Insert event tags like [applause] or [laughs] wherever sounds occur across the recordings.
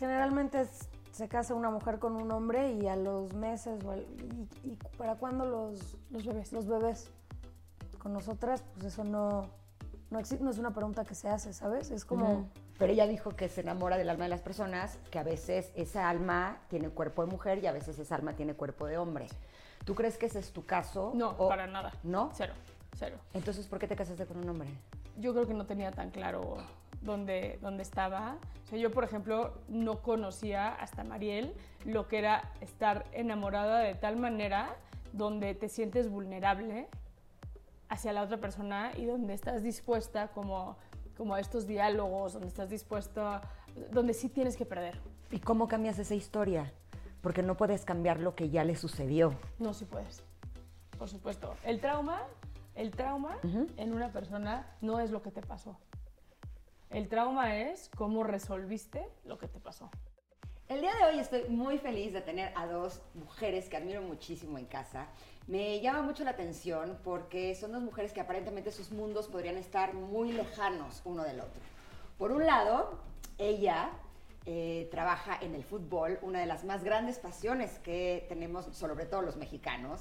Generalmente es- se casa una mujer con un hombre y a los meses, o al- y, y para cuándo los, Los bebés. los bebés? Con nosotras, pues eso no, no, exi- no es una pregunta que se hace, ¿sabes? Es como... Pero ella dijo que se enamora del alma de las personas, que a veces esa alma tiene cuerpo de mujer y a veces esa alma tiene cuerpo de hombre. ¿Tú crees que ese es tu caso? No, o- para nada. ¿No? Cero, cero. Entonces, ¿por qué te casaste con un hombre? Yo creo que no tenía tan claro dónde, dónde estaba. O sea, yo, por ejemplo, no conocía hasta Mariel lo que era estar enamorada de tal manera donde te sientes vulnerable hacia la otra persona y donde estás dispuesta como, como a estos diálogos, donde estás dispuesta, donde sí tienes que perder. ¿Y cómo cambias esa historia? Porque no puedes cambiar lo que ya le sucedió. No, sí puedes. Por supuesto. El trauma, el trauma en una persona no es lo que te pasó. El trauma es cómo resolviste lo que te pasó. El día de hoy estoy muy feliz de tener a dos mujeres que admiro muchísimo en casa. Me llama mucho la atención porque son dos mujeres que aparentemente sus mundos podrían estar muy lejanos uno del otro. Por un lado, ella eh, trabaja en el fútbol, una de las más grandes pasiones que tenemos, sobre todo los mexicanos.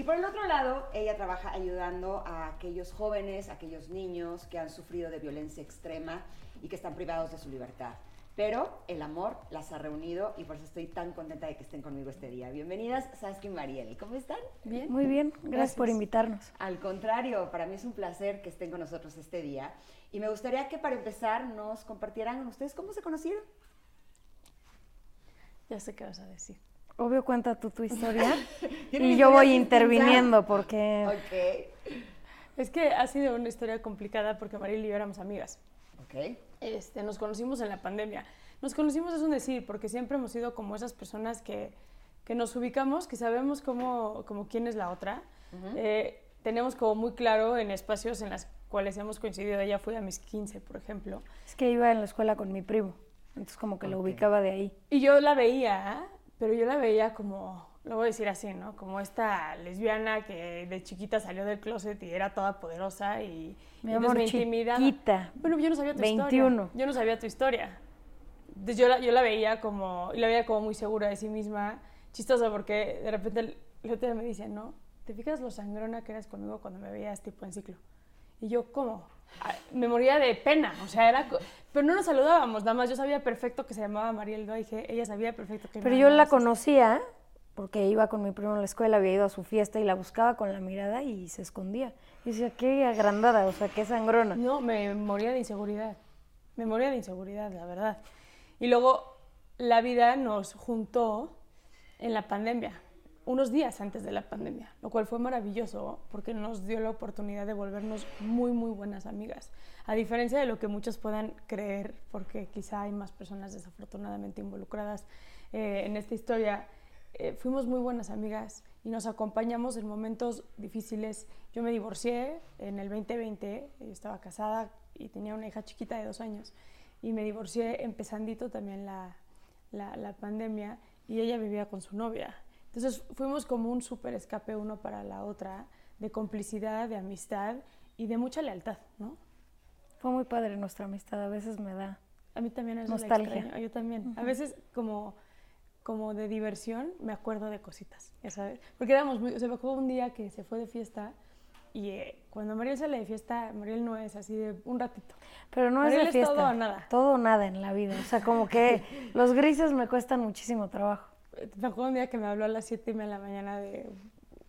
Y por el otro lado, ella trabaja ayudando a aquellos jóvenes, a aquellos niños que han sufrido de violencia extrema y que están privados de su libertad. Pero el amor las ha reunido y por eso estoy tan contenta de que estén conmigo este día. Bienvenidas, Saskia y Mariel. ¿Cómo están? Bien. Muy bien, gracias, por Gracias. invitarnos. Al contrario, para mí es un placer que estén con nosotros este día. Y me gustaría que para empezar nos compartieran ustedes cómo se conocieron. Ya sé qué vas a decir. Obvio, cuenta tú tu historia [laughs] y yo voy interviniendo porque... Ok. Es que ha sido una historia complicada porque Mariel y yo éramos amigas. Ok. Este, nos conocimos en la pandemia. Nos conocimos es un decir, porque siempre hemos sido como esas personas que, que nos ubicamos, que sabemos cómo, como quién es la otra. Eh, tenemos como muy claro en espacios en los cuales hemos coincidido. Ella fue a mis 15, por ejemplo. Es que iba en la escuela con mi primo, entonces como que lo Ok. ubicaba de ahí. Y yo la veía, pero yo la veía como, lo voy a decir así, ¿no? Como esta lesbiana que de chiquita salió del closet y era toda poderosa y, Mi y amor, me intimidaba. chiquita. Bueno, yo no sabía tu 21. historia. Yo no sabía tu historia. Entonces yo la, yo la veía como, y la veía como muy segura de sí misma, chistosa porque de repente el, el otro día me dice, ¿no? ¿Te fijas lo sangrona que eras conmigo cuando me veías tipo en ciclo? Y yo, ¿cómo? Me moría de pena, o sea, era... Pero no nos saludábamos, nada más yo sabía perfecto que se llamaba Mariel Doige, ella sabía perfecto que Pero yo la conocía porque iba con mi primo en la escuela, había ido a su fiesta y la buscaba con la mirada y se escondía. Y decía, qué agrandada, o sea, qué sangrona. No, me moría de inseguridad. Me moría de inseguridad, la verdad. Y luego la vida nos juntó en la pandemia, unos días antes de la pandemia, lo cual fue maravilloso porque nos dio la oportunidad de volvernos muy, muy buenas amigas. A diferencia de lo que muchos puedan creer, porque quizá hay más personas desafortunadamente involucradas eh, en esta historia, eh, fuimos muy buenas amigas y nos acompañamos en momentos difíciles. Yo me divorcié en el 2020, yo estaba casada y tenía una hija chiquita de dos años y me divorcié empezandito también la, la pandemia y ella vivía con su novia. Entonces fuimos como un súper escape uno para la otra, de complicidad, de amistad y de mucha lealtad, ¿no? Fue muy padre nuestra amistad, a veces me da. A mí también Nostalgia. yo también. A veces como, como de diversión me acuerdo de cositas, ya sabes. Porque éramos muy, o sea, me acuerdo un día que se fue de fiesta y eh, cuando Mariel sale de fiesta, Mariel no es así de un ratito. Pero no es de es fiesta. todo o nada. Todo o nada en la vida. O sea, como que [laughs] los grises me cuestan muchísimo trabajo. Me acuerdo un día que me habló a las 7 y media de la mañana de,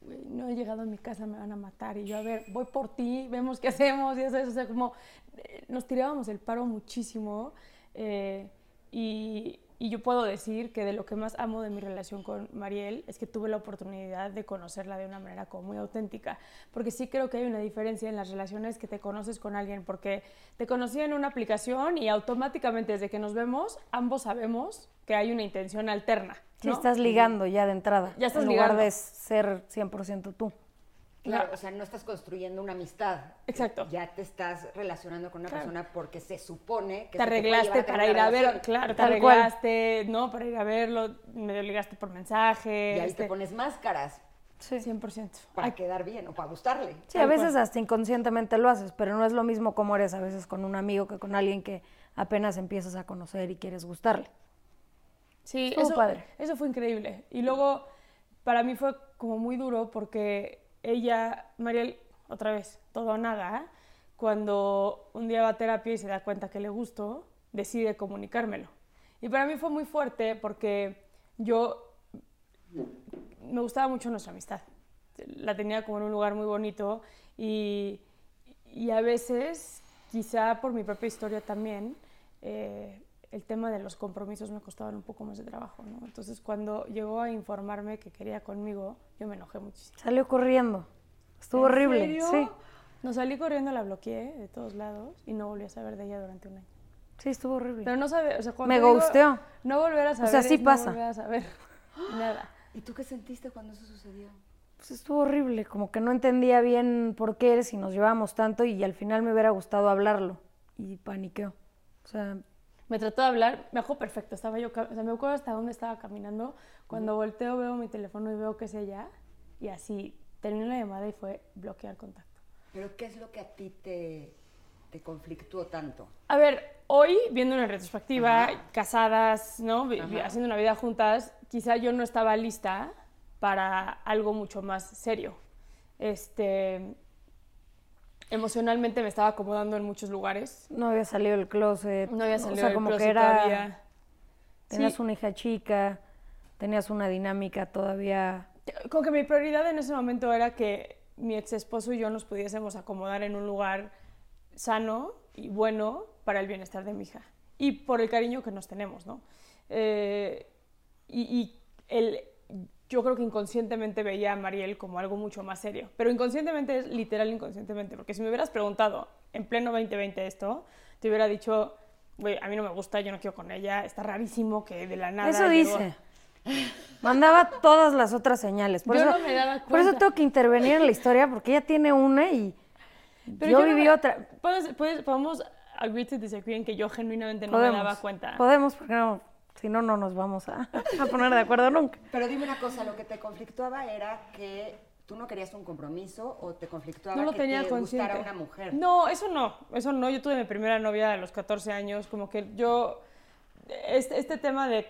"Güey, no he llegado a mi casa, me van a matar. Y yo, a ver, voy por ti, vemos qué hacemos. Y eso, o sea, como eh, nos tirábamos el paro muchísimo. eh, y, y yo puedo decir que de lo que más amo de mi relación con Mariel es que tuve la oportunidad de conocerla de una manera como muy auténtica, porque sí creo que hay una diferencia en las relaciones que te conoces con alguien, porque te conocí en una aplicación y automáticamente desde que nos vemos, ambos sabemos que hay una intención alterna. Sí, ¿no? estás ligando ya de entrada. Ya estás en lugar ligando. de ser 100% tú. Claro, Claro. o sea, no estás construyendo una amistad. Exacto. Ya te estás relacionando con una Claro. persona porque se supone que te arreglaste tener para ir a ver, relación. claro, te cual. arreglaste, ¿no? Para ir a verlo, me ligaste por mensaje. Y ahí este, te pones máscaras Sí. 100%. para Ay, quedar bien o para gustarle. Sí, a veces cual. hasta inconscientemente lo haces, pero no es lo mismo como eres a veces con un amigo que con alguien que apenas empiezas a conocer y quieres gustarle. Sí, Estuvo eso, padre. eso fue increíble. Y luego, para mí fue como muy duro porque ella, Mariel, otra vez, todo o nada, cuando un día va a terapia y se da cuenta que le gusto, decide comunicármelo. Y para mí fue muy fuerte porque yo me gustaba mucho nuestra amistad. La tenía como en un lugar muy bonito y, y a veces, quizá por mi propia historia también, eh, el tema de los compromisos me costaban un poco más de trabajo. ¿no? Entonces, cuando llegó a informarme que quería conmigo, yo me enojé muchísimo. Salió corriendo. Estuvo ¿En horrible. serio? Sí. No salí corriendo, la bloqueé de todos lados y no volví a saber de ella durante un año. Sí, estuvo horrible. Pero no sabe, o sea, cuando Me ghosteó. No volver a saber. sea, sí pasa. No volver a saber [laughs] nada. ¿Y tú qué sentiste cuando eso sucedió? Pues estuvo horrible, como que no entendía bien por qué si nos llevábamos tanto y al final me hubiera gustado hablarlo y paniqueó. O sea, Me trató de hablar, me acuerdo perfecto, estaba yo, o sea, me acuerdo hasta dónde estaba caminando. Cuando volteo veo mi teléfono y veo que es ella y así terminé la llamada y fue bloquear contacto. ¿Pero qué es lo que a ti te, te conflictuó tanto? A ver, hoy, viendo una retrospectiva, casadas, ¿no? Vi- Haciendo una vida juntas, quizá yo no estaba lista para algo mucho más serio. Este, emocionalmente me estaba acomodando en muchos lugares. no había salido del closet. No había o salido sea, del como closet que era, todavía. tenías Sí. una hija chica, tenías una dinámica todavía. Como que mi prioridad en ese momento era que mi ex esposo y yo nos pudiésemos acomodar en un lugar sano y bueno para el bienestar de mi hija y por el cariño que nos tenemos, ¿no? Eh, y y el, yo creo que inconscientemente veía a Mariel como algo mucho más serio, pero inconscientemente es literal inconscientemente, porque si me hubieras preguntado en pleno 2020 esto, te hubiera dicho, güey, a mí no me gusta, yo no quiero con ella, está rarísimo que de la nada... Eso llegó". dice. Mandaba todas las otras señales. Por Yo eso, no me daba Por eso cuenta. tengo que intervenir en la historia porque ella tiene una y Pero yo, viví me- otra. ¿Puedes, puedes- podemos agree to disagree en que yo genuinamente no Podemos, me daba cuenta. Podemos, porque no, si no, no nos vamos a, a poner de acuerdo nunca. [laughs] Pero dime una cosa, lo que te conflictuaba era que tú no querías un compromiso o te conflictuaba No lo que tenía te consciente. gustara una mujer. No, eso no, eso no. Yo tuve mi primera novia a los 14 años, como que yo, este, este tema de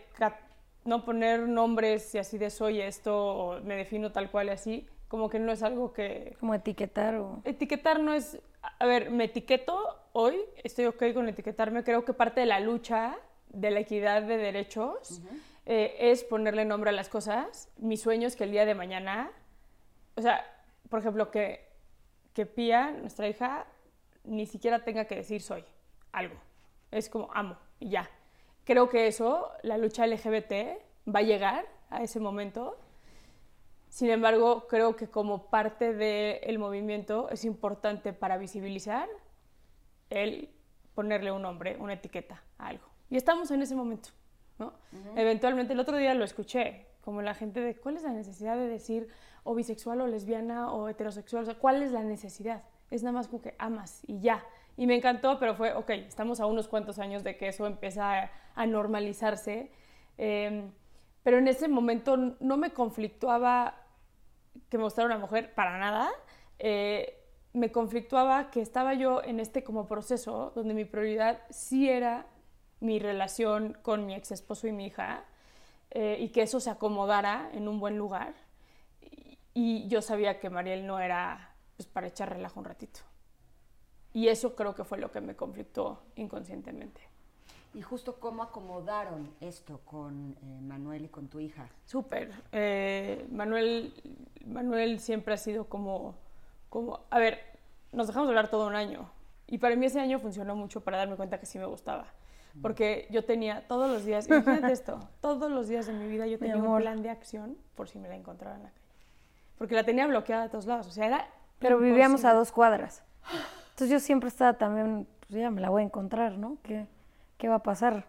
no poner nombres y así de soy esto o me defino tal cual y así, como que no es algo que... Como etiquetar o... Etiquetar no es... A ver, me etiqueto hoy, estoy ok con etiquetarme, creo que parte de la lucha de la equidad de derechos eh, es ponerle nombre a las cosas. Mi sueño es que el día de mañana, o sea, por ejemplo, que, que Pía, nuestra hija, ni siquiera tenga que decir soy algo. Es como amo y ya. Creo que eso, la lucha LGBT va a llegar a ese momento. Sin embargo, creo que como parte del movimiento es importante para visibilizar el ponerle un nombre, una etiqueta a algo. Y estamos en ese momento, ¿no? Eventualmente, el otro día lo escuché, como la gente de, ¿cuál es la necesidad de decir o bisexual o lesbiana o heterosexual? O sea, ¿cuál es la necesidad? Es nada más como que amas y ya. Y me encantó, pero fue, ok, estamos a unos cuantos años de que eso empieza a, a normalizarse. Eh, pero en ese momento no me conflictuaba que me gustara una mujer para nada. Eh, me conflictuaba que estaba yo en este como proceso donde mi prioridad sí era mi relación con mi ex esposo y mi hija eh, y que eso se acomodara en un buen lugar. Y, y yo sabía que Mariel no era pues, para echar relajo un ratito. Y eso creo que fue lo que me conflictó inconscientemente. Y justo cómo acomodaron esto con eh, Manuel y con tu hija. Súper. Eh, Manuel, Manuel siempre ha sido como, como, a ver, nos dejamos de hablar todo un año. Y para mí ese año funcionó mucho para darme cuenta que sí me gustaba. Porque yo tenía todos los días, [laughs] imagínate esto, todos los días de mi vida yo tenía un plan de acción por si me la encontraba en la calle. Porque la tenía bloqueada de todos lados, o sea, era Pero vivíamos a imposible. dos cuadras. Entonces yo siempre estaba también, pues ya me la voy a encontrar, ¿no? ¿Qué, qué va a pasar?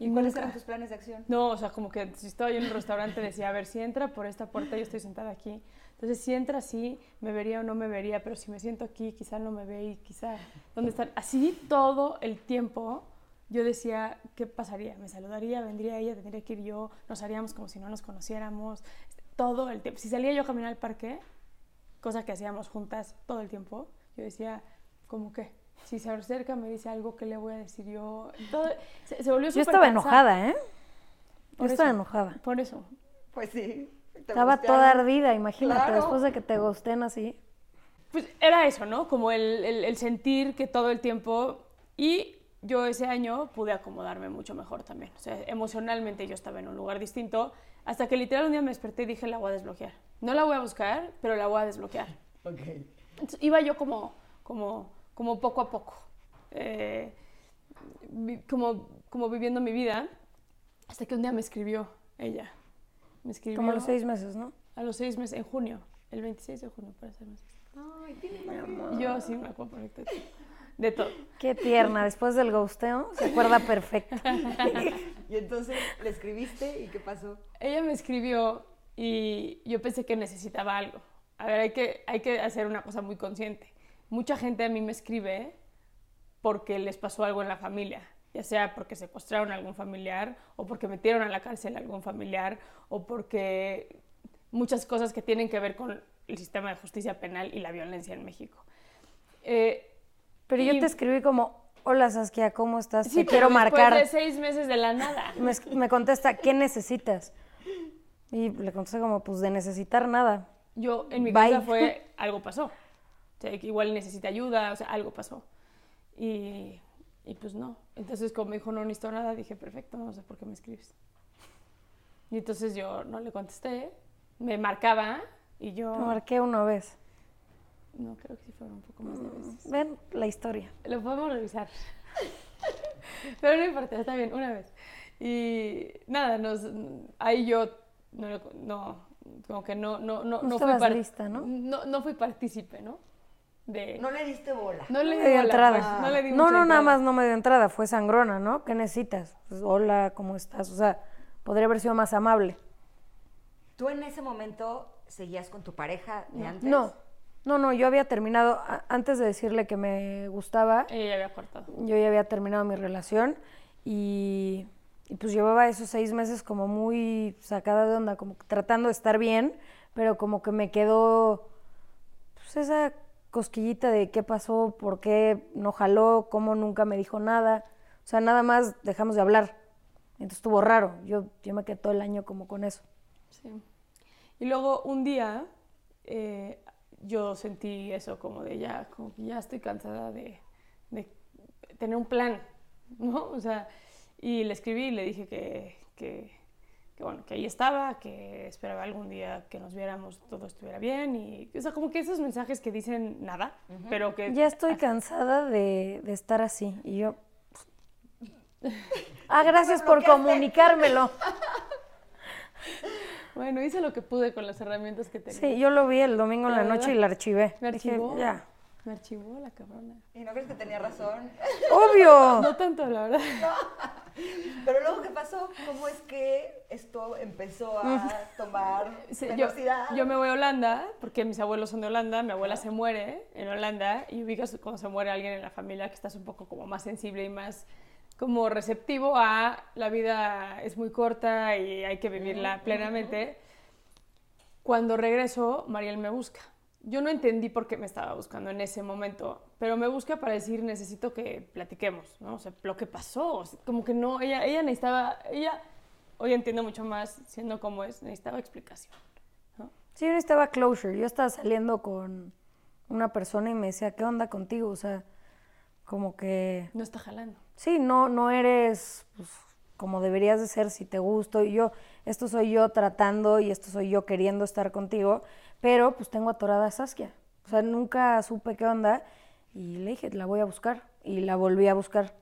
¿Y cuáles nunca- eran tus planes de acción? No, o sea, como que si estaba yo en un restaurante decía, a ver, si entra por esta puerta, yo estoy sentada aquí. Entonces, si entra así, me vería o no me vería, pero si me siento aquí, quizá no me ve y quizá, ¿dónde están? Así todo el tiempo yo decía, ¿qué pasaría? ¿Me saludaría? ¿Vendría ella? ¿Tendría que ir yo? ¿Nos haríamos como si no nos conociéramos? Todo el tiempo. Si salía yo a caminar al parque, cosa que hacíamos juntas todo el tiempo, yo decía, ¿cómo qué? Si se acerca, me dice algo, ¿qué le voy a decir yo? Todo, se, se volvió Yo estaba enojada, ¿eh? Yo Por estaba eso. enojada. Por eso. Pues sí. Estaba gustearon. toda ardida, imagínate, Claro. después de que te gusten así. Pues era eso, ¿no? Como el, el- el sentir que todo el tiempo... Y yo ese año pude acomodarme mucho mejor también. O sea, emocionalmente yo estaba en un lugar distinto. Hasta que literal un día me desperté y dije, la voy a desbloquear. No la voy a buscar, pero la voy a desbloquear. Ok. Entonces, iba yo como, como, como poco a poco, eh, vi- como, como viviendo mi vida, hasta que un día me escribió ella. Me escribió Como a los seis meses, ¿no? a los seis meses, en junio, el 26 de junio, para ser más. Ay, tiene Y Yo sí me acuerdo perfecto de todo. Qué tierna, después del gusteo, se acuerda perfecto. [laughs] Y entonces le escribiste y qué pasó. Ella me escribió y yo pensé que necesitaba algo. A ver, hay que, hay que hacer una cosa muy consciente. Mucha gente a mí me escribe porque les pasó algo en la familia, ya sea porque secuestraron a algún familiar o porque metieron a la cárcel a algún familiar o porque muchas cosas que tienen que ver con el sistema de justicia penal y la violencia en México. Eh, Pero yo te escribí como, hola Saskia, ¿cómo estás? sí, te pero quiero marcar. de seis meses de la nada. [laughs] Me, es- me contesta, ¿qué necesitas? Y le contesté como, pues de necesitar nada. Yo, en mi Bye. casa fue, algo pasó. O sea, igual necesita ayuda, o sea, algo pasó. Y, y pues no. Entonces, como me dijo, no necesito nada, dije, perfecto, no sé por qué me escribes. Y entonces yo no le contesté, me marcaba y yo... Me marqué una vez. No, creo que sí fueron un poco más de veces. Ven la historia. Lo podemos revisar. [laughs] Pero no importa, está bien, una vez. Y nada, nos, ahí yo no, no, como que no, no, no, No fui lista, ¿no? No, no fui partícipe, ¿no? De, No le diste bola. no le No di bola, entrada. pues, no le di no, nada más no me dio entrada, fue sangrona, ¿no? ¿Qué necesitas? Pues, hola, ¿cómo estás? O sea, podría haber sido más amable. ¿Tú en ese momento seguías con tu pareja de antes? No, no, no, yo había terminado, antes de decirle que me gustaba, Ella ya había cortado. yo ya había terminado mi relación y, y pues llevaba esos seis meses como muy sacada de onda, como tratando de estar bien, pero como que me quedó pues esa cosquillita de qué pasó, por qué no jaló, cómo nunca me dijo nada. O sea, nada más dejamos de hablar. Entonces estuvo raro. Yo, yo me quedé todo el año como con eso. Sí. Y luego un día eh, yo sentí eso como de ya, como que ya estoy cansada de, de tener un plan, ¿no? [laughs] O sea, y le escribí y le dije que, que, que, bueno, que ahí estaba, que esperaba algún día que nos viéramos, todo estuviera bien y, o sea, como que esos mensajes que dicen nada, pero que... Ya estoy cansada de, de estar así. Y yo... [laughs] Ah, gracias por comunicármelo. [laughs] Bueno, hice lo que pude con las herramientas que tenía. Sí, yo lo vi el domingo en La la noche y la archivé. Me Dije, archivó. ya. Me archivó la cabrona. ¿Y no crees que tenía razón? [laughs] ¡Obvio! No tanto, la verdad. [laughs] Pero luego, ¿qué pasó? ¿Cómo es que esto empezó a tomar Sí, yo, velocidad? yo me voy a Holanda, porque mis abuelos son de Holanda, mi abuela se muere en Holanda, y ubicas cuando se muere alguien en la familia que estás un poco como más sensible y más como receptivo a la vida es muy corta y hay que vivirla plenamente. Cuando regreso, Mariel me busca. Yo no entendí por qué me estaba buscando en ese momento, pero me busca para decir, necesito que platiquemos, ¿no? O sea, lo que pasó, o sea, como que no, ella, ella necesitaba, ella, hoy entiendo mucho más siendo como es, necesitaba explicación, ¿no? Sí, yo necesitaba closure. Yo estaba saliendo con una persona y me decía, ¿qué onda contigo? O sea, como que... No está jalando. Sí, no, no eres pues, como deberías de ser si te gusto. Y yo, esto soy yo tratando y esto soy yo queriendo estar contigo, pero pues tengo atorada a Saskia. O sea, nunca supe qué onda y le dije, la voy a buscar. Y la volví a buscar.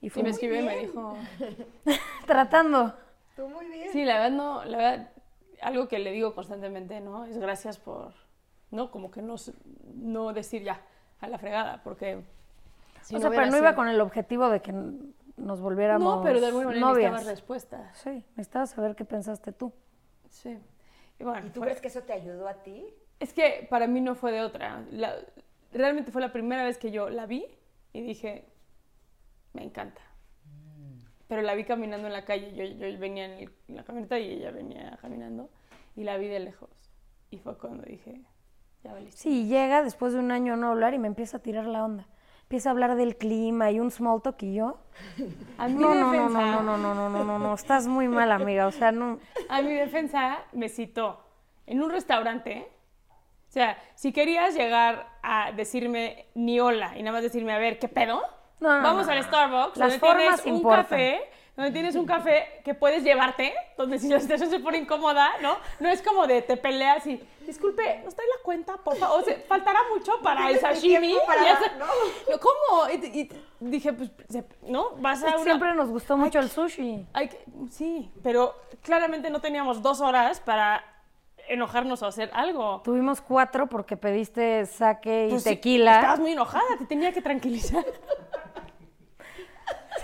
Y Y me escribió y me dijo, [laughs] tratando. Tú muy bien. sí, la verdad no, la verdad, algo que le digo constantemente, ¿no? Es gracias por, ¿no? Como que no, s- no decir ya a la fregada, porque... si o sea, hubiera pero no iba sido- con el objetivo de que nos volviéramos No, pero de alguna manera novias. necesitabas respuestas. Sí, necesitaba saber qué pensaste tú. Sí. Y bueno, ¿Y tú fue- crees que eso te ayudó a ti? Es que para mí no fue de otra. La- realmente fue la primera vez que yo la vi y dije, me encanta. Pero la vi caminando en la calle. Yo, yo venía en, el- en la camioneta y ella venía caminando y la vi de lejos. Y fue cuando dije, ya valiste. Sí, llega después de un año no hablar y me empieza a tirar la onda. Empieza a hablar del clima y un small talk y yo. [laughs] A mi No, no, no, defensa, no, no, no, no, no, no, no, estás muy mal, amiga. O sea, no. a mi defensa me citó en un restaurante. O sea, si querías llegar a decirme ni hola y nada más decirme, a ver, ¿qué pedo? No, no, Vamos no, al no. Starbucks, Las donde formas tienes un importan. café, donde tienes un café que puedes llevarte, donde si la situación se pone incómoda, ¿no? No es como de te peleas y, disculpe, ¿nos trae la cuenta, por favor? O sea, faltará mucho para el sashimi. para- ¿no? No, ¿Cómo? Y, y dije, pues, ¿no? Vas a una- siempre nos gustó mucho el sushi. hay que- sí, pero claramente no teníamos dos horas para enojarnos o hacer algo. Tuvimos cuatro porque pediste sake y Pues sí, tequila. estabas muy enojada, te tenía que tranquilizar.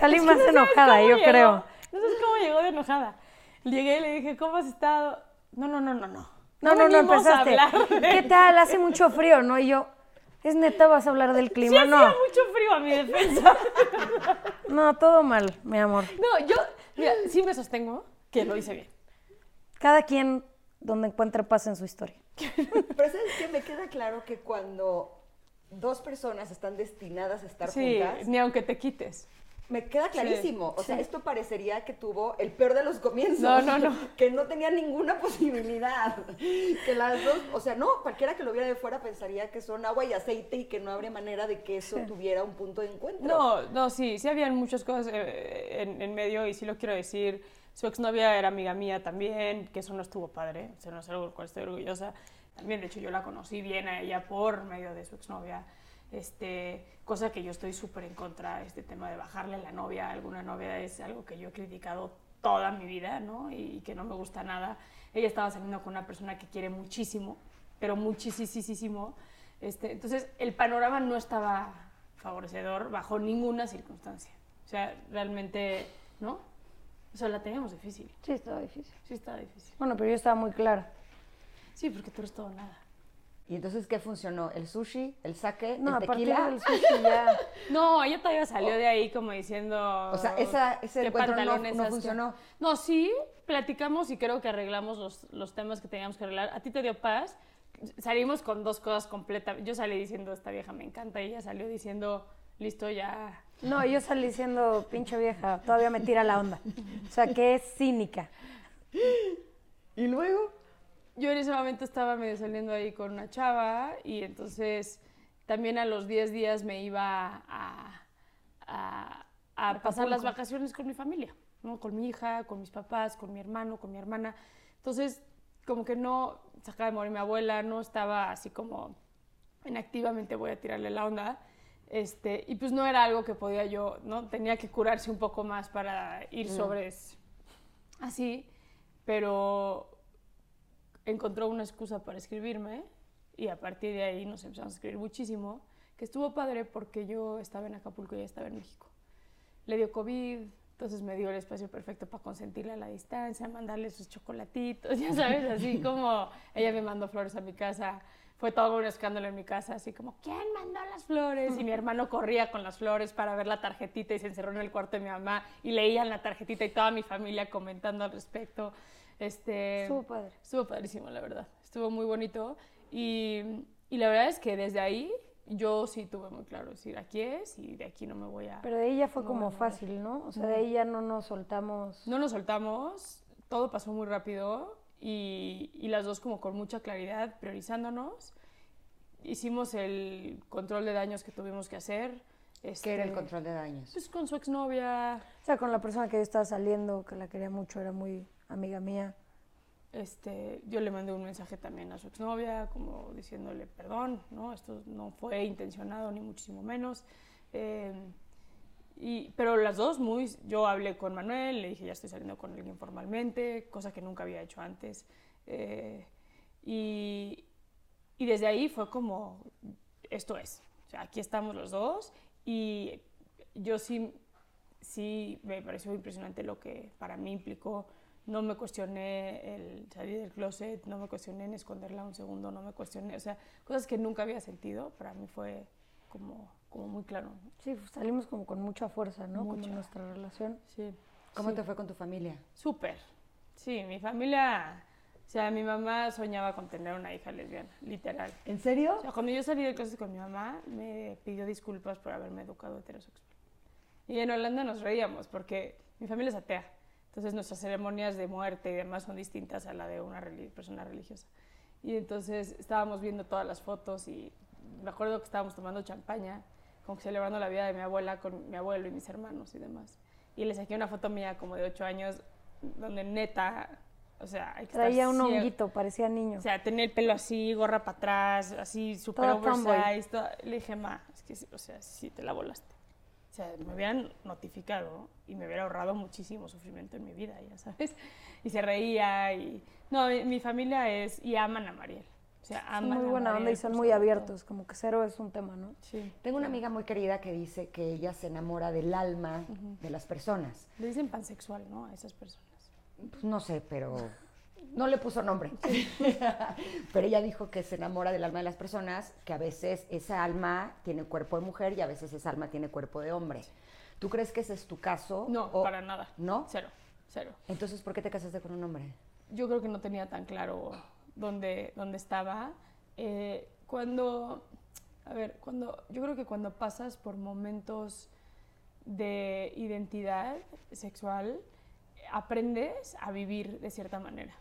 Salí Es que más no enojada, cómo yo llegó. creo. No sabes cómo llegó de enojada. Llegué y le dije, ¿cómo has estado? No, no, no, no, no. No, no, no, empezaste. ¿Qué tal? Hace mucho frío, ¿no? Y yo, ¿es neta vas a hablar del Sí clima? hacía no, mucho frío a mi defensa. [laughs] no, todo mal, mi amor. No, yo, mira, sí me sostengo que lo hice bien. Cada quien donde encuentre paz en su historia. [laughs] Pero ¿sabes qué? Me queda claro que cuando dos personas están destinadas a estar Sí, juntas, ni aunque te quites. Me queda clarísimo. o sea, sí. esto parecería que tuvo el peor de los comienzos. No, no, no. [laughs] Que no tenía ninguna [laughs] posibilidad. Que las dos, o sea, no, cualquiera que lo viera de fuera pensaría que son agua y aceite y que no habría manera de que eso tuviera un punto de encuentro. No, no, sí, sí habían muchas cosas eh, en, en medio y sí lo quiero decir. Su exnovia era amiga mía también, que eso no estuvo padre, eso no es algo del cual estoy orgullosa. También, de hecho, yo la conocí bien a ella por medio de su exnovia. Este, cosa que yo estoy súper en contra, este tema de bajarle la novia a alguna novia es algo que yo he criticado toda mi vida, ¿no? Y, que no me gusta nada. Ella estaba saliendo con una persona que quiere muchísimo, pero muchísimo. Este, entonces, el panorama no estaba favorecedor bajo ninguna circunstancia. O sea, realmente, ¿no? O sea, la teníamos difícil. Sí, estaba difícil. Sí, estaba difícil. Bueno, pero yo estaba muy clara. Sí, porque tú eres todo nada. ¿Y entonces qué funcionó? ¿El sushi? ¿El sake? No, a ¿El partir tequila? del sushi ya. [laughs] No, ella todavía salió de ahí como diciendo. O sea, esa- ese ¿qué encuentro no- funcionó. No, sí, platicamos y creo que arreglamos los, los temas que teníamos que arreglar. A ti te dio paz. Salimos con dos cosas completas. Yo salí diciendo, esta vieja me encanta. Y ella salió diciendo, listo, ya. No, yo salí siendo pinche vieja, todavía me tira la onda. O sea, que es cínica. [laughs] ¿Y luego? Yo en ese momento estaba medio saliendo ahí con una chava y entonces también a los 10 días me iba a, a- a pasar las vacaciones con mi familia, ¿no? Con mi hija, con mis papás, con mi hermano, con mi hermana. Entonces, como que no, se acaba de morir mi abuela, no estaba así como en activamente voy a tirarle la onda. Este, y pues no era algo que podía yo, ¿no? Tenía que curarse un poco más para ir sobre es- así, pero encontró una excusa para escribirme y a partir de ahí nos empezamos a escribir muchísimo, que estuvo padre porque yo estaba en Acapulco y ella estaba en México. Le dio COVID, entonces me dio el espacio perfecto para consentirla a la distancia, mandarle sus chocolatitos, [laughs] ya sabes, así como ella me mandó flores a mi casa. Fue todo un escándalo en mi casa, así como, ¿quién mandó las flores? Y mi hermano corría con las flores para ver la tarjetita y se encerró en el cuarto de mi mamá y leían la tarjetita y toda mi familia comentando al respecto. Este, Estuvo padre. Estuvo padrísimo, la verdad. Estuvo muy bonito. Y, y la verdad es que desde ahí yo sí tuve muy claro decir, aquí es y de aquí no me voy a... Pero de ahí ya fue No, como fácil, ¿no? O sea, de ahí ya no nos soltamos. No nos soltamos, todo pasó muy rápido y, y las dos como con mucha claridad, priorizándonos. Hicimos el control de daños que tuvimos que hacer. ¿Qué era el este, control de daños? Pues con su exnovia, O sea, con la persona que yo estaba saliendo, que la quería mucho, era muy amiga mía. este, yo le mandé un mensaje también a su exnovia, como diciéndole perdón, ¿no? Esto no fue intencionado, ni muchísimo menos. Eh, Y, pero las dos muy... Yo hablé con Manuel, le dije, ya estoy saliendo con alguien formalmente, cosa que nunca había hecho antes. Eh, y, y desde ahí fue como, esto es. O sea, aquí estamos los dos y yo sí, sí me pareció impresionante lo que para mí implicó. No me cuestioné el salir del closet, no me cuestioné en esconderla un segundo, no me cuestioné, o sea, cosas que nunca había sentido, para mí fue como, como muy claro. ¿no? Sí, pues, salimos como con mucha fuerza, ¿no? Como Mucha. nuestra relación. Sí. ¿Cómo Sí. te fue con tu familia? Súper. Sí, mi familia, o sea, mi mamá soñaba con tener una hija lesbiana, literal. ¿En serio? O sea, cuando yo salí de clases con mi mamá, me pidió disculpas por haberme educado heterosexual. Y en Holanda nos reíamos porque mi familia es atea. Entonces nuestras ceremonias de muerte y demás son distintas a la de una persona religiosa. Y entonces estábamos viendo todas las fotos y me acuerdo que estábamos tomando champaña, como que celebrando la vida de mi abuela con mi abuelo y mis hermanos y demás. Y le saqué una foto mía como de ocho años donde neta, o sea, hay que estar Traía un ciego. honguito, parecía niño. O sea, tener el pelo así, gorra para atrás, así súper oversized. Le dije, ma, es que, o sea, sí te la volaste. O sea, me hubieran notificado y me hubiera ahorrado muchísimo sufrimiento en mi vida, ya sabes. Y se reía y... No, mi, mi familia es... Y aman a Mariel. O sea, Son aman muy a buena onda Mariel y son muy abiertos, como que cero es un tema, ¿no? Sí. Tengo una amiga muy querida que dice que ella se enamora del alma de las personas. Le dicen pansexual, ¿no? A esas personas. Pues no sé, pero no le puso nombre. [laughs] pero ella dijo que se enamora del alma de las personas, que a veces esa alma tiene cuerpo de mujer y a veces esa alma tiene cuerpo de hombre. ¿Tú crees que ese es tu caso? No, o- para nada. ¿No? Cero, cero. Entonces, ¿por qué te casaste con un hombre? yo creo que no tenía tan claro dónde, dónde estaba. Eh, cuando, a ver, cuando, yo creo que cuando pasas por momentos de identidad sexual, aprendes a vivir de cierta manera.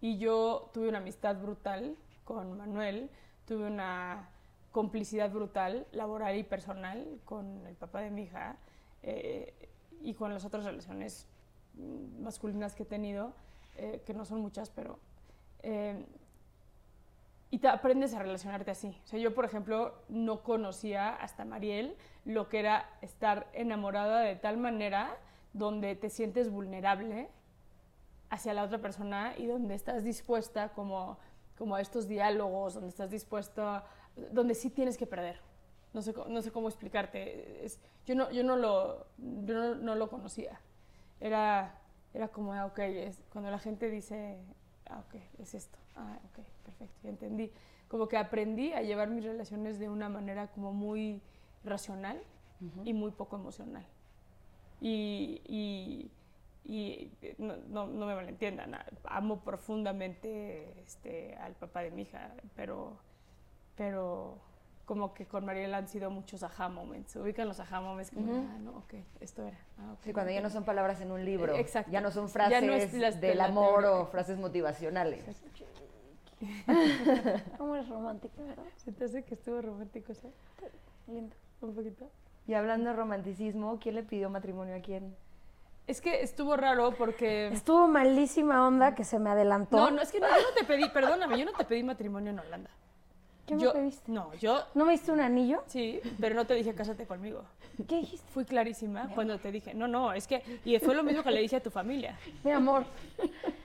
Y yo tuve una amistad brutal con Manuel, tuve una complicidad brutal, laboral y personal, con el papá de mi hija eh, y con las otras relaciones masculinas que he tenido, eh, que no son muchas, pero... eh, y te aprendes a relacionarte así. O sea, yo, por ejemplo, no conocía hasta Mariel lo que era estar enamorada de tal manera donde te sientes vulnerable hacia la otra persona y donde estás dispuesta como, como a estos diálogos, donde estás dispuesta, donde sí tienes que perder. No sé, no sé cómo explicarte. Es- yo no, yo no, lo, yo no, no lo conocía. Era, era como, ah, ok, es, cuando la gente dice, ah, ok, es esto. Ah, ok, perfecto, ya entendí. Como que aprendí a llevar mis relaciones de una manera como muy racional y muy poco emocional. Y, y, y, eh, no, no, no me malentiendan, amo profundamente este, al papá de mi hija, pero, pero como que con Mariela han sido muchos aha moments. Se ubican los aha moments como, ah, no, ok, esto era. Ah, Sí, cuando ya ok". no son palabras en un libro, Exacto. ya no son frases no de del la amor teoría. o frases motivacionales. ¿Cómo eres romántica, verdad? ¿Se te hace que estuvo romántico eso? Lindo. Un poquito. Y hablando de romanticismo, ¿quién le pidió matrimonio a quién? Es que estuvo raro porque... Estuvo malísima onda que se me adelantó. No, no, es que no, yo no te pedí, perdóname, yo no te pedí matrimonio en Holanda. ¿Qué me pediste? No, yo ¿No me diste un anillo? sí, pero no te dije cásate conmigo. ¿Qué dijiste? Fui clarísima cuando te dije, no, no, es que, y fue lo mismo que le dije a tu familia. Mi amor,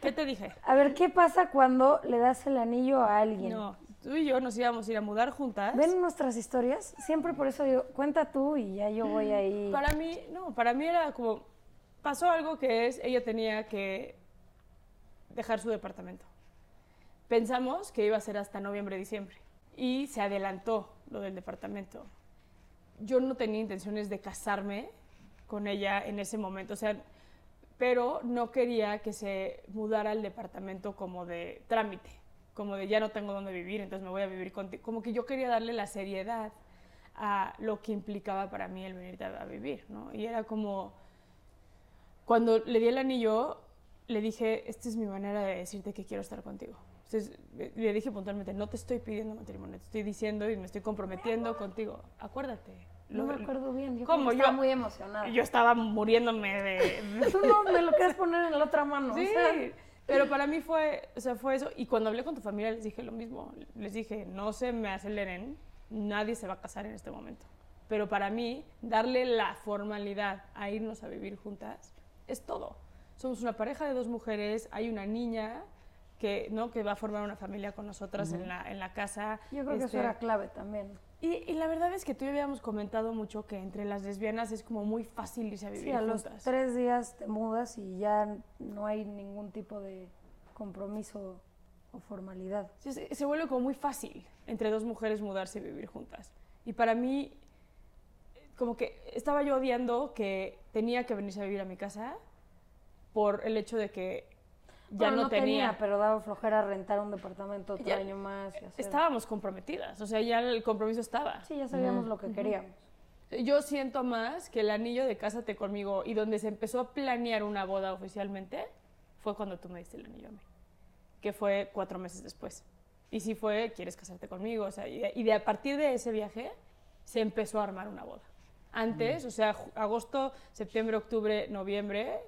¿Qué te dije? a ver, ¿qué pasa cuando le das el anillo a alguien? No, tú y yo nos íbamos a ir a mudar juntas. ¿Ven nuestras historias? Siempre por eso digo, cuenta tú y ya yo voy ahí. Para mí, no, para mí era como, pasó algo que es, ella tenía que dejar su departamento. Pensamos que iba a ser hasta noviembre, diciembre, y se adelantó lo del departamento. Yo no tenía intenciones de casarme con ella en ese momento, o sea, pero no quería que se mudara al departamento como de trámite, como de ya no tengo dónde vivir, entonces me voy a vivir contigo. Como que yo quería darle la seriedad a lo que implicaba para mí el venir a, vivir, ¿no? Y era como, cuando le di el anillo, le dije, esta es mi manera de decirte que quiero estar contigo. Entonces, le dije puntualmente, no te estoy pidiendo matrimonio, te estoy diciendo y me estoy comprometiendo contigo. Acuérdate. no Lo- me acuerdo bien. Yo ¿Cómo? estaba Yo- muy emocionada. Yo estaba muriéndome de... [laughs] Tú no me lo quieres poner en la otra mano. Sí, o sea, pero para mí fue, o sea, fue eso. Y cuando hablé con tu familia les dije lo mismo. Les dije, no se me aceleren, nadie se va a casar en este momento. pero para mí darle la formalidad a irnos a vivir juntas es todo. Somos una pareja de dos mujeres, hay una niña que, ¿no? que va a formar una familia con nosotras en, la, en la casa. Yo creo que eso Este, era clave también. y, y la verdad es que tú y yo habíamos comentado mucho que entre las lesbianas es como muy fácil irse a vivir Sí, a los juntas. tres días te mudas y ya no hay ningún tipo de compromiso o formalidad. Sí, Se, se vuelve como muy fácil entre dos mujeres mudarse y vivir juntas. Y para mí, como que estaba yo odiando que tenía que venirse a vivir a mi casa por el hecho de que ya Bueno, no, tenía. pero daba flojera rentar un departamento otro Ya- año más. Y hacer- Estábamos comprometidas, o sea, ya el compromiso estaba. Sí, ya sabíamos lo que queríamos. Yo siento más que el anillo de cásate conmigo y donde se empezó a planear una boda oficialmente fue cuando tú me diste el anillo a mí, que fue cuatro meses después. Y sí fue, ¿quieres casarte conmigo? O sea, y de, y de a partir de ese viaje se empezó a armar una boda. Antes, o sea, agosto, septiembre, octubre, noviembre,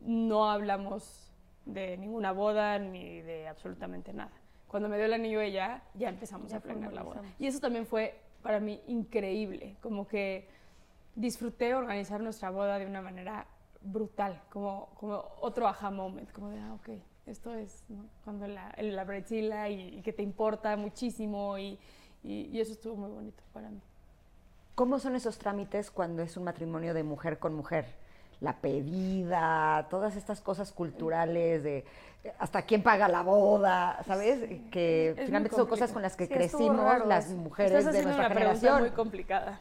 no hablamos de ninguna boda ni de absolutamente nada. Cuando me dio el anillo ella, ya empezamos Ya a planear la boda. Y eso también fue para mí increíble, como que disfruté organizar nuestra boda de una manera brutal, como, como otro aha moment, como de, ah, ok, esto es ¿no? cuando la, la y, y que te importa muchísimo y, y- y eso estuvo muy bonito para mí. ¿Cómo son esos trámites cuando es un matrimonio de mujer con mujer? La pedida, todas estas cosas culturales de hasta quién paga la boda, ¿sabes? Que Es muy finalmente son cosas complicado. con las que Sí, crecimos raro las eso. mujeres Estás de haciendo nuestra una pregunta generación. muy complicada.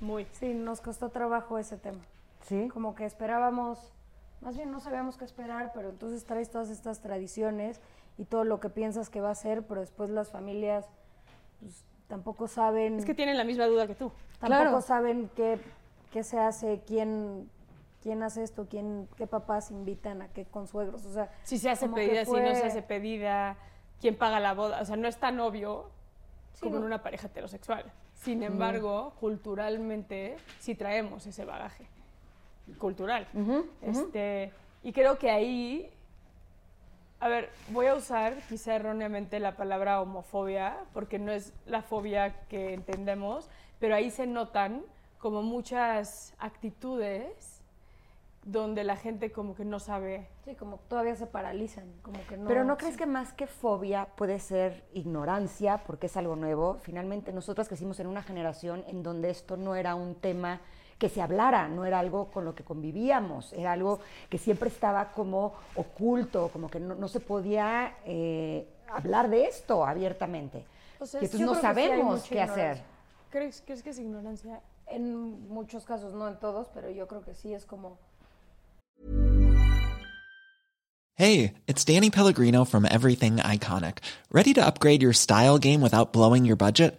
Muy. Sí, nos costó trabajo ese tema. ¿Sí? Como que esperábamos, más bien no sabíamos qué esperar, pero entonces traes todas estas tradiciones y todo lo que piensas que va a ser, pero después las familias pues, tampoco saben, Es que tienen la misma duda que tú. tampoco claro. saben qué, qué se hace, quién, quién hace esto, quién, qué papás invitan a qué consuegros, o sea, Si se hace pedida, si no se hace pedida, quién paga la boda. O sea, no es tan obvio Sí, como en una pareja heterosexual. Sin embargo, culturalmente sí traemos ese bagaje cultural. este, y creo que ahí, a ver, voy a usar quizá erróneamente la palabra homofobia, porque no es la fobia que entendemos, pero ahí se notan como muchas actitudes donde la gente como que no sabe sí, como todavía se paralizan, como que no. Pero ¿no crees que más que fobia puede ser ignorancia porque es algo nuevo? Finalmente nosotras crecimos en una generación en donde esto no era un tema que se hablara, no era algo con lo que convivíamos, era algo que siempre estaba como oculto, como que no, no se podía eh, hablar de esto abiertamente. O sea, y es- entonces no sí sabemos mucha qué hacer. ignorancia. ¿Crees, ¿Crees que es ignorancia? En muchos casos, no en todos, pero yo creo que sí es como Hey, it's Danny Pellegrino from Everything Iconic. Ready to upgrade your style game without blowing your budget?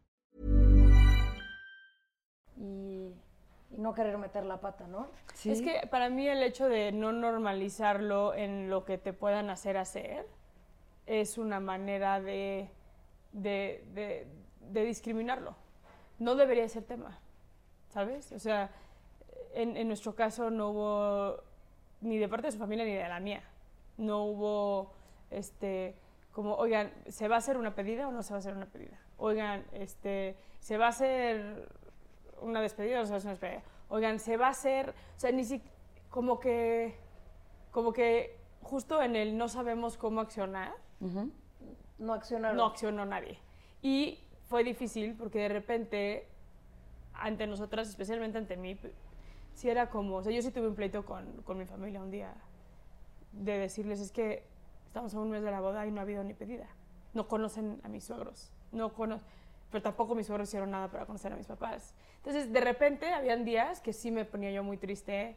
No querer meter la pata, ¿no? Es que para mí el hecho de no normalizarlo en lo que te puedan hacer hacer es una manera de, de, de- de discriminarlo. No debería ser tema, ¿sabes? O sea, en, en nuestro caso no hubo ni de parte de su familia ni de la mía. No hubo, este, como, oigan, ¿se va a hacer una pedida o no se va a hacer una pedida? Oigan, este, ¿se va a hacer una despedida o no se va a hacer una despedida? Oigan, ¿se va a hacer, o sea, ni si, como que, como que justo en el no sabemos cómo accionar, No accionaron. no accionó nadie. Y fue difícil porque de repente, ante nosotras, especialmente ante mí, sí era como, o sea, yo sí tuve un pleito con, con mi familia un día de decirles, es que estamos a un mes de la boda y no ha habido ni pedida. No conocen a mis suegros, no conocen, pero tampoco mis suegros hicieron nada para conocer a mis papás. Entonces, de repente, habían días que sí me ponía yo muy triste.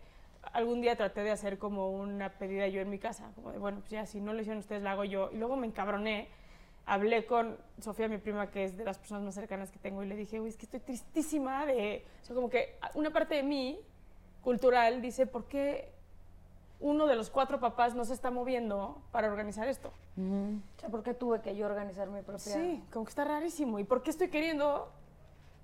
Algún día traté de hacer como una pedida yo en mi casa, como de, bueno, pues ya, si no lo hicieron ustedes, la hago yo. Y luego me encabroné. Hablé con Sofía, mi prima, que es de las personas más cercanas que tengo, y le dije, uy, es que estoy tristísima de... O sea, como que una parte de mí, cultural, dice, ¿por qué uno de los cuatro papás no se está moviendo para organizar esto? O sea, ¿por qué tuve que yo organizar mi propia? Sí, como que está rarísimo. ¿Y por qué estoy queriendo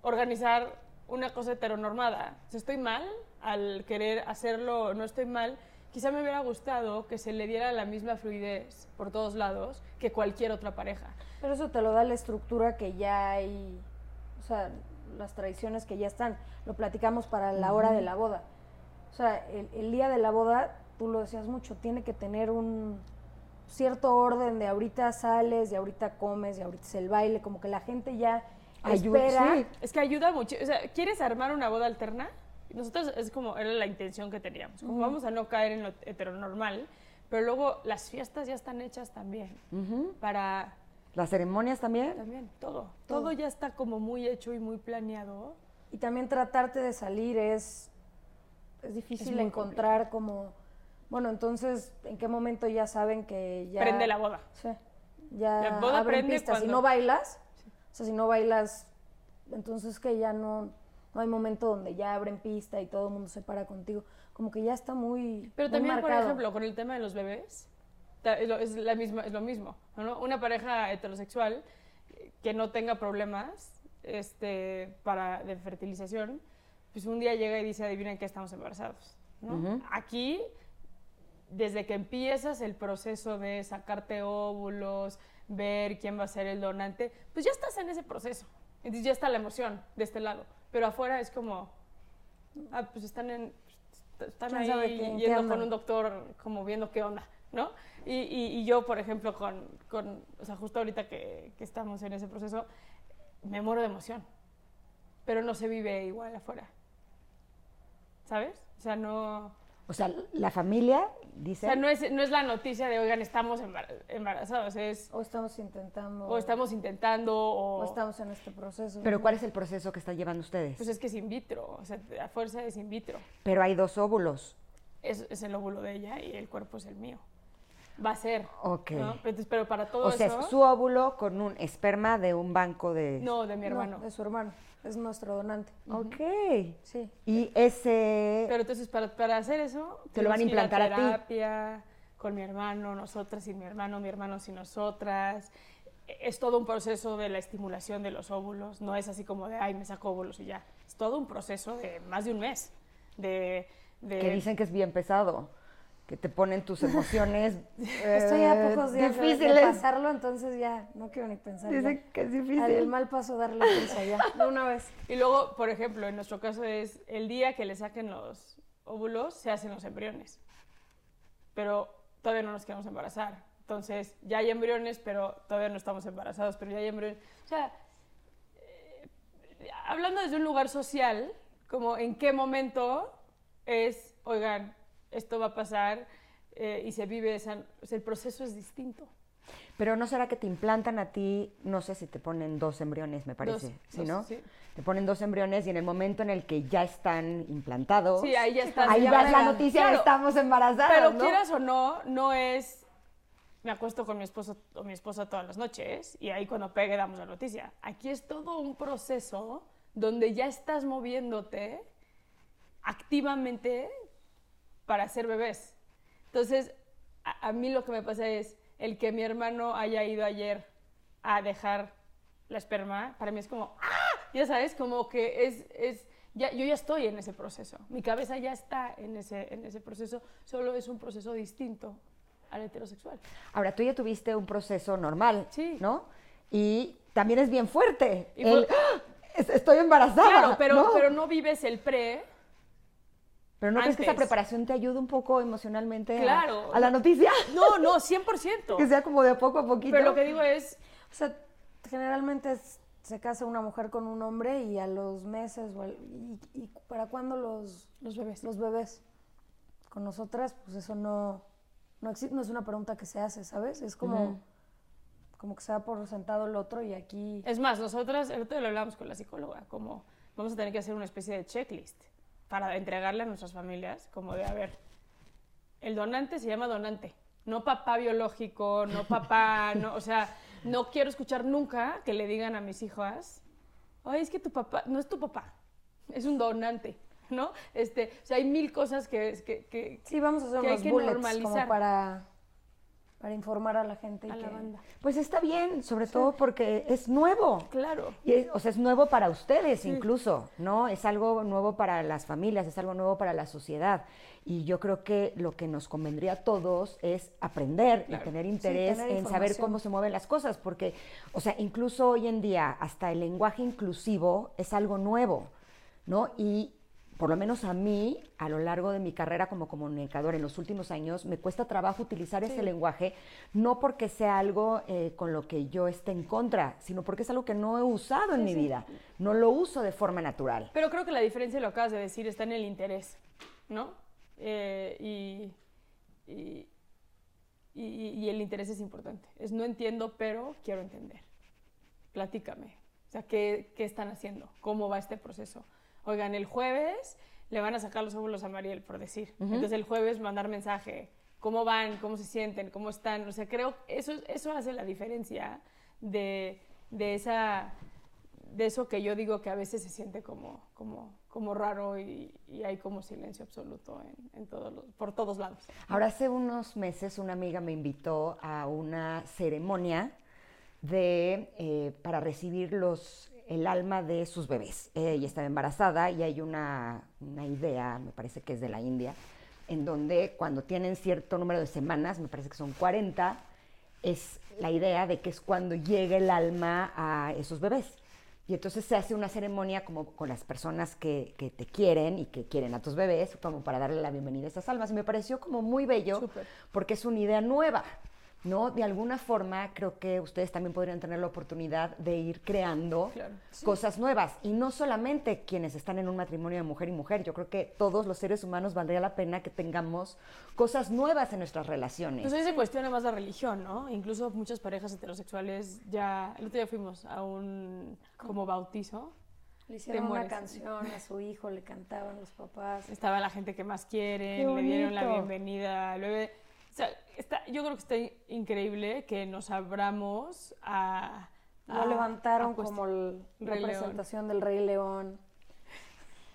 organizar una cosa heteronormada? O sea, ¿Estoy mal al querer hacerlo? ¿No estoy mal? Quizá me hubiera gustado que se le diera la misma fluidez por todos lados que cualquier otra pareja. Pero eso te lo da la estructura que ya hay, o sea, las tradiciones que ya están. Lo platicamos para la hora de la boda. O sea, el, el día de la boda, tú lo decías mucho, tiene que tener un cierto orden de ahorita sales, y ahorita comes, y ahorita es el baile, como que la gente ya Ayuda, espera. sí. Es que ayuda mucho. O sea, ¿quieres armar una boda alterna? Nosotros es como, era la intención que teníamos. Como vamos a no caer en lo heteronormal, pero luego las fiestas ya están hechas también. Para Las ceremonias también. también, todo. Todo ya está como muy hecho y muy planeado. Y también tratarte de salir es, es difícil encontrar como, bueno, entonces, ¿en qué momento ya saben que ya... Prende la boda. Sí, ya La boda abren prende pistas. Si cuando- no bailas, o sea, si no bailas, entonces que ya no, no hay momento donde ya abren pista y todo el mundo se para contigo. Como que ya está muy Pero muy también, por marcado. ejemplo, con el tema de los bebés, es la misma, es lo mismo. ¿no? Una pareja heterosexual eh, que no tenga problemas este, para, de fertilización, pues un día llega y dice, adivinen que estamos embarazados. ¿no? Aquí, desde que empiezas el proceso de sacarte óvulos, ver quién va a ser el donante, pues ya estás en ese proceso. Entonces ya está la emoción de este lado. Pero afuera es como, ah, pues están en... Están ¿Quién ahí sabe qué- en qué yendo andan? con un doctor como viendo qué onda, ¿no? Y, y- y yo, por ejemplo, con, con, o sea, justo ahorita que, que estamos en ese proceso, me muero de emoción, pero no se vive igual afuera, ¿sabes? O sea, no, O sea, la familia o dice. sea, no es, no es la noticia de, oigan, estamos embar- embarazados, es, O estamos intentando, o estamos intentando, o, o estamos en este proceso. Pero ¿cuál es el proceso que están llevando ustedes? pues es que es in vitro, o sea, a fuerza es in vitro. Pero hay dos óvulos. Es, es el óvulo de ella y el cuerpo es el mío. Va a ser. Ok. ¿no? Entonces, pero para todo O sea, eso... es su óvulo con un esperma de un banco de. No, de mi hermano. No, de su hermano. Es nuestro donante. Ok. Sí. Y ese. Pero entonces, para, para hacer eso, Te lo van a implantar a ti. terapia, con mi hermano, nosotras sin mi hermano, mi hermano sin nosotras. Es todo un proceso de la estimulación de los óvulos. No es así como de, ay, me saco óvulos y ya. Es todo un proceso de más de un mes. De, de- que dicen que es bien pesado. Que te ponen tus emociones. [laughs] Estoy a eh, pocos días de- de difíciles. pasarlo, entonces ya no quiero ni pensar. Dicen ya. que es difícil. Al mal paso darle prisa ya, [laughs] de una vez. Y luego, por ejemplo, en nuestro caso es el día que le saquen los óvulos, se hacen los embriones. Pero todavía no nos queremos embarazar. Entonces, ya hay embriones, pero todavía no estamos embarazados, pero ya hay embriones. O sea, eh, hablando desde un lugar social, como en qué momento es, oigan, esto va a pasar eh, y se vive esa... o sea, el proceso es distinto. Pero no será que te implantan a ti, no sé si te ponen dos embriones, me parece, Dos, ¿sí, dos, no? sí. Te ponen dos embriones y en el momento en el que ya están implantados, Sí, ahí ya estás. ahí das vas la noticia Claro, estamos embarazadas, Pero ¿no? quieras o no, no es. Me acuesto con mi esposo o mi esposa todas las noches y ahí cuando pegue damos la noticia. Aquí es todo un proceso donde ya estás moviéndote activamente para ser bebés. Entonces, a, a mí lo que me pasa es el que mi hermano haya ido ayer a dejar la esperma, para mí es como, ¡ah! Ya sabes, como que es, es ya, yo ya estoy en ese proceso. Mi cabeza ya está en ese, en ese proceso, solo es un proceso distinto al heterosexual. Ahora, tú ya tuviste un proceso normal, Sí. ¿no? Y también es bien fuerte. Y el, fue- ¡Ah! Es- estoy embarazada. Claro, pero pero no vives el pre. Pero ¿no crees que esa preparación te ayuda un poco emocionalmente a- Claro. a, la noticia? No, no, 100%. [laughs] que sea como de poco a poquito. Pero lo que digo es, O sea, generalmente es se casa una mujer con un hombre y a los meses, o al- y, y para cuándo los, Los bebés. los bebés? Con nosotras, pues eso no, no, exi- no es una pregunta que se hace, ¿sabes? Es como, como que se da por sentado el otro y aquí... Es más, nosotras, el otro día lo hablamos con la psicóloga, como vamos a tener que hacer una especie de checklist para entregarle a nuestras familias, como de, a ver, el donante se llama donante, no papá biológico, no papá, no, o sea, no quiero escuchar nunca que le digan a mis hijas, ay, es que tu papá, no es tu papá, es un donante, ¿no? Este, o sea, hay mil cosas que... que, que Sí, vamos a hacer que hay unos que bullets como para, para informar a la gente. y a la que- banda. Pues está bien, sobre todo porque es nuevo. Claro. Y es- o sea, es nuevo para ustedes incluso, ¿no? Es algo nuevo para las familias, es algo nuevo para la sociedad. Y yo creo que lo que nos convendría a todos es aprender y tener interés tener en saber cómo se mueven las cosas, porque, o sea, incluso hoy en día hasta el lenguaje inclusivo es algo nuevo, ¿no? Y por lo menos a mí, a lo largo de mi carrera como comunicador en los últimos años, me cuesta trabajo utilizar ese lenguaje, no porque sea algo eh, con lo que yo esté en contra, sino porque es algo que no he usado en mi vida, no lo uso de forma natural. Pero creo que la diferencia, lo acabas de decir, está en el interés, ¿no? Eh, y, y, y- y el interés es importante. Es no entiendo, pero quiero entender. Platícame. O sea, ¿qué, qué están haciendo? ¿Cómo va este proceso? Oigan, el jueves le van a sacar los óvulos a Mariel, por decir. Entonces el jueves mandar mensaje. ¿Cómo van? ¿Cómo se sienten? ¿Cómo están? O sea, creo que eso, eso hace la diferencia de, de esa de eso que yo digo que a veces se siente como, como, como raro y, y hay como silencio absoluto en, en todos los- por todos lados. Ahora hace unos meses una amiga me invitó a una ceremonia de, eh, para recibir los, el alma de sus bebés. Ella estaba embarazada y hay una, una idea, me parece que es de la India, en donde cuando tienen cierto número de semanas, me parece que son 40, es la idea de que es cuando llega el alma a esos bebés. Y entonces se hace una ceremonia como con las personas que, que te quieren y que quieren a tus bebés, como para darle la bienvenida a esas almas. Y me pareció como muy bello porque es una idea nueva, ¿no? De alguna forma creo que ustedes también podrían tener la oportunidad de ir creando Claro. cosas nuevas. Y no solamente quienes están en un matrimonio de mujer y mujer, yo creo que todos los seres humanos valdría la pena que tengamos cosas nuevas en nuestras relaciones. Hoy se cuestiona más la religión, ¿no? Incluso muchas parejas heterosexuales ya... El otro día fuimos a un como bautizo. Le hicieron una canción a su hijo, le cantaban los papás. Estaba la gente que más quieren, le dieron la bienvenida bebé. O sea, está, yo creo que está in- increíble que nos abramos a... Lo levantaron a como el- la presentación del Rey León.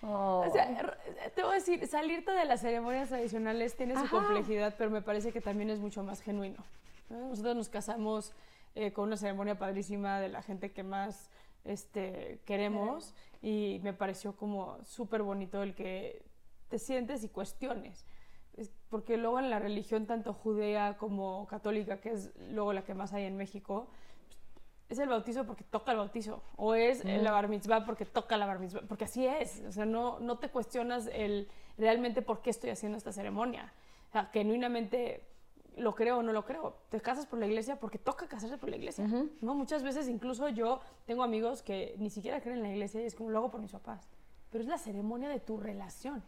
Oh. O sea, r- te voy a decir, salirte de las ceremonias tradicionales tiene su complejidad, pero me parece que también es mucho más genuino. ¿no? Nosotros nos casamos eh, con una ceremonia padrísima de la gente que más este, queremos y me pareció como súper bonito el que te sientes y cuestiones. Porque luego en la religión tanto judea como católica, que es luego la que más hay en México, es el bautizo porque toca el bautizo, o es la bar mitzvah porque toca la bar mitzvah, porque así es, o sea, no, no te cuestionas el realmente por qué estoy haciendo esta ceremonia, o sea, genuinamente lo creo o no lo creo, te casas por la iglesia porque toca casarse por la iglesia, ¿no? Muchas veces incluso yo tengo amigos que ni siquiera creen en la iglesia y es como lo hago por mis papás, pero es la ceremonia de tu relación,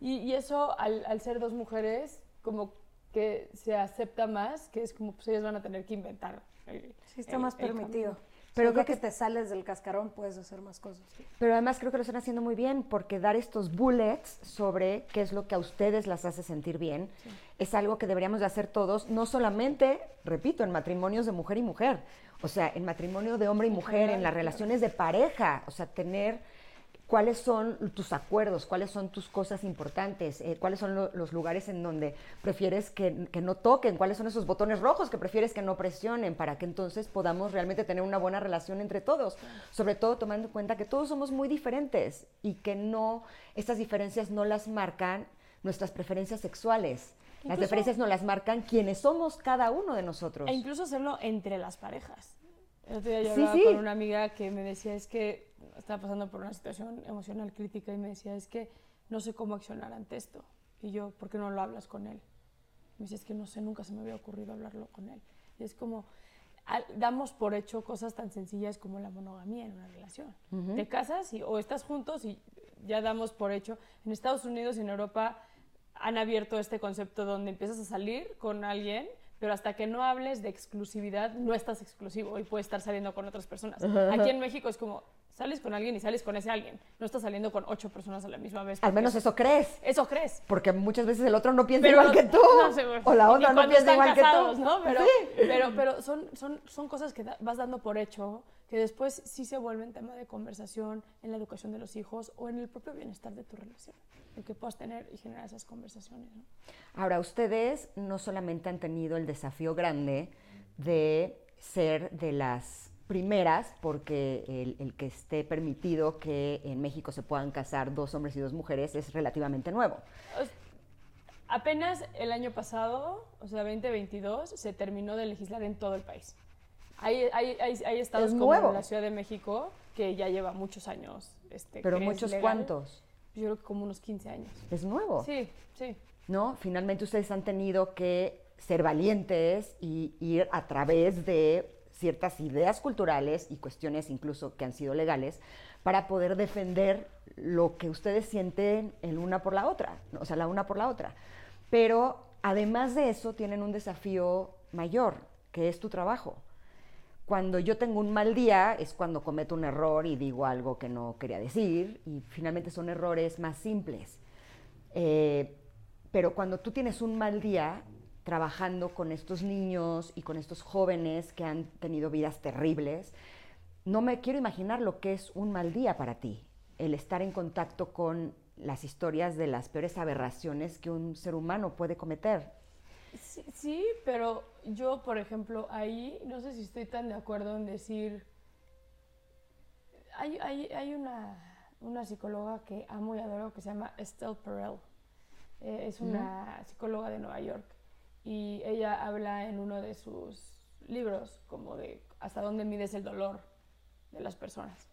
y, y eso al, al ser dos mujeres como que se acepta más, que es como pues ellas van a tener que inventar. el- Sí, está el- más permitido. Pero creo que te sales del cascarón, puedes hacer más cosas. Pero además creo que lo están haciendo muy bien porque dar estos bullets sobre qué es lo que a ustedes las hace sentir bien es algo que deberíamos de hacer todos, no solamente, repito, en matrimonios de mujer y mujer, o sea, en matrimonio de hombre y mujer, en las relaciones de pareja, o sea, tener cuáles son tus acuerdos, cuáles son tus cosas importantes, eh, cuáles son lo- los lugares en donde prefieres que, que no toquen, cuáles son esos botones rojos que prefieres que no presionen, para que entonces podamos realmente tener una buena relación entre todos, sobre todo tomando en cuenta que todos somos muy diferentes y que no, estas diferencias no las marcan nuestras preferencias sexuales. Las Incluso- diferencias no las marcan quienes somos cada uno de nosotros. E incluso hacerlo entre las parejas. El otro día yo Sí, hablaba sí. con una amiga que me decía, es que estaba pasando por una situación emocional crítica y me decía, es que no sé cómo accionar ante esto. Y yo, ¿por qué no lo hablas con él? Me dice, es que no sé, nunca se me había ocurrido hablarlo con él. Y es como, al- damos por hecho cosas tan sencillas como la monogamía en una relación. Te casas y, o estás juntos y ya damos por hecho. En Estados Unidos y en Europa han abierto este concepto donde empiezas a salir con alguien, pero hasta que no hables de exclusividad, no estás exclusivo y puedes estar saliendo con otras personas. Aquí en México es como, sales con alguien y sales con ese alguien. No estás saliendo con ocho personas a la misma vez. Al menos eso crees. Eso crees. Porque muchas veces el otro no piensa Pero igual que tú. no sé, o la otra no piensa igual casados, que tú. ¿no? Pero, Sí. pero, pero son, son, son cosas que da- vas dando por hecho, que después sí se vuelven tema de conversación en la educación de los hijos o en el propio bienestar de tu relación. El que puedas tener y generar esas conversaciones. ¿no? Ahora, ustedes no solamente han tenido el desafío grande de ser de las primeras, porque el, el que esté permitido que en México se puedan casar dos hombres y dos mujeres es relativamente nuevo. Apenas el año pasado, o sea, 2022, se terminó de legislar en todo el país. Hay, hay, hay, hay estados Es como la Ciudad de México que ya lleva muchos años. Este, Pero muchos legal. cuantos. Yo creo que como unos 15 años. Es nuevo. Sí, sí. ¿no? Finalmente ustedes han tenido que ser valientes y ir a través de ciertas ideas culturales y cuestiones incluso que han sido legales para poder defender lo que ustedes sienten el una por la otra, o sea, la una por la otra. Pero además de eso tienen un desafío mayor, que es tu trabajo. Cuando yo tengo un mal día es cuando cometo un error y digo algo que no quería decir y finalmente son errores más simples. Eh, pero cuando tú tienes un mal día trabajando con estos niños y con estos jóvenes que han tenido vidas terribles, no me quiero imaginar lo que es un mal día para ti, el estar en contacto con las historias de las peores aberraciones que un ser humano puede cometer. Sí, sí, pero yo, por ejemplo, ahí no sé si estoy tan de acuerdo en decir. Hay, hay, hay una, una psicóloga que amo y adoro que se llama Estelle Perel. Eh, es una psicóloga de Nueva York y ella habla en uno de sus libros como de hasta dónde mides el dolor de las personas.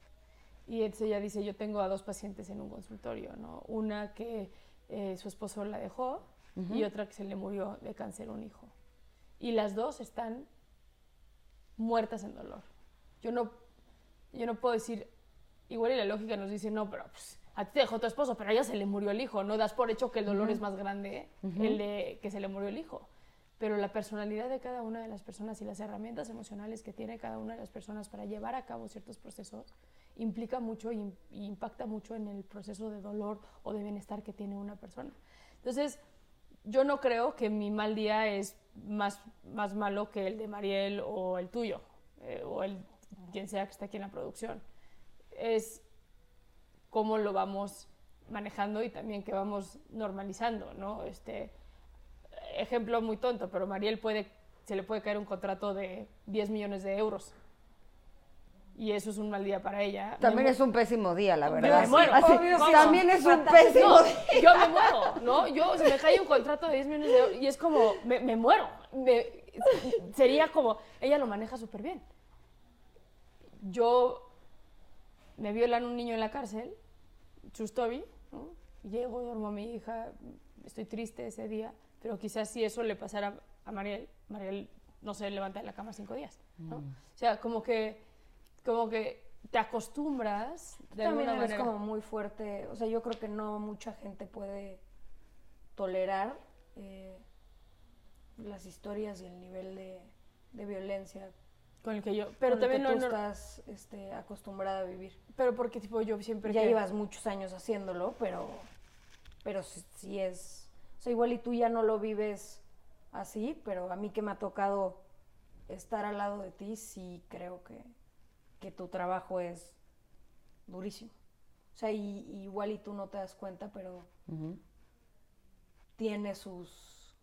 Y entonces ella dice, yo tengo a dos pacientes en un consultorio, ¿no? Una que eh, su esposo la dejó y otra que se le murió de cáncer un hijo. Y las dos están muertas en dolor. Yo no, yo no puedo decir, igual y la lógica nos dice, no, pero pues, a ti te dejó tu esposo, pero a ella se le murió el hijo. No das por hecho que el dolor es más grande el de que se le murió el hijo. Pero la personalidad de cada una de las personas y las herramientas emocionales que tiene cada una de las personas para llevar a cabo ciertos procesos implica mucho y, y impacta mucho en el proceso de dolor o de bienestar que tiene una persona. Entonces, yo no creo que mi mal día es más, más malo que el de Mariel o el tuyo, eh, o el quien sea que esté aquí en la producción. Es cómo lo vamos manejando y también que vamos normalizando, ¿no? Este, ejemplo muy tonto, pero Mariel puede, se le puede caer un contrato de 10 millones de euros. Y eso es un mal día para ella. También es un pésimo día, la Yo verdad. me muero. Así, Obvio, sí. también es un pésimo No, día. yo me muero, ¿no? Yo, se me cae un contrato de 10 millones de euros y es como, me, me muero. Me- sería como, ella lo maneja súper bien. Yo me violan un niño en la cárcel, story, ¿no? Llego, duermo a mi hija, estoy triste ese día, pero quizás si eso le pasara a Mariel, Mariel no se levanta de la cama cinco días, ¿no? Mm. O sea, como que, como que te acostumbras de También alguna manera. como muy fuerte. O sea, yo creo que no mucha gente puede tolerar eh, las historias y el nivel de, de violencia con el que yo, pero con el también que no, tú no- estás este, acostumbrada a vivir. pero porque tipo yo siempre ya que- llevas muchos años haciéndolo, pero, pero sí, sí es... O sea, igual y tú ya no lo vives así, pero a mí que me ha tocado estar al lado de ti, sí creo que, que tu trabajo es durísimo. O sea, y, y igual y tú no te das cuenta, pero tiene sus...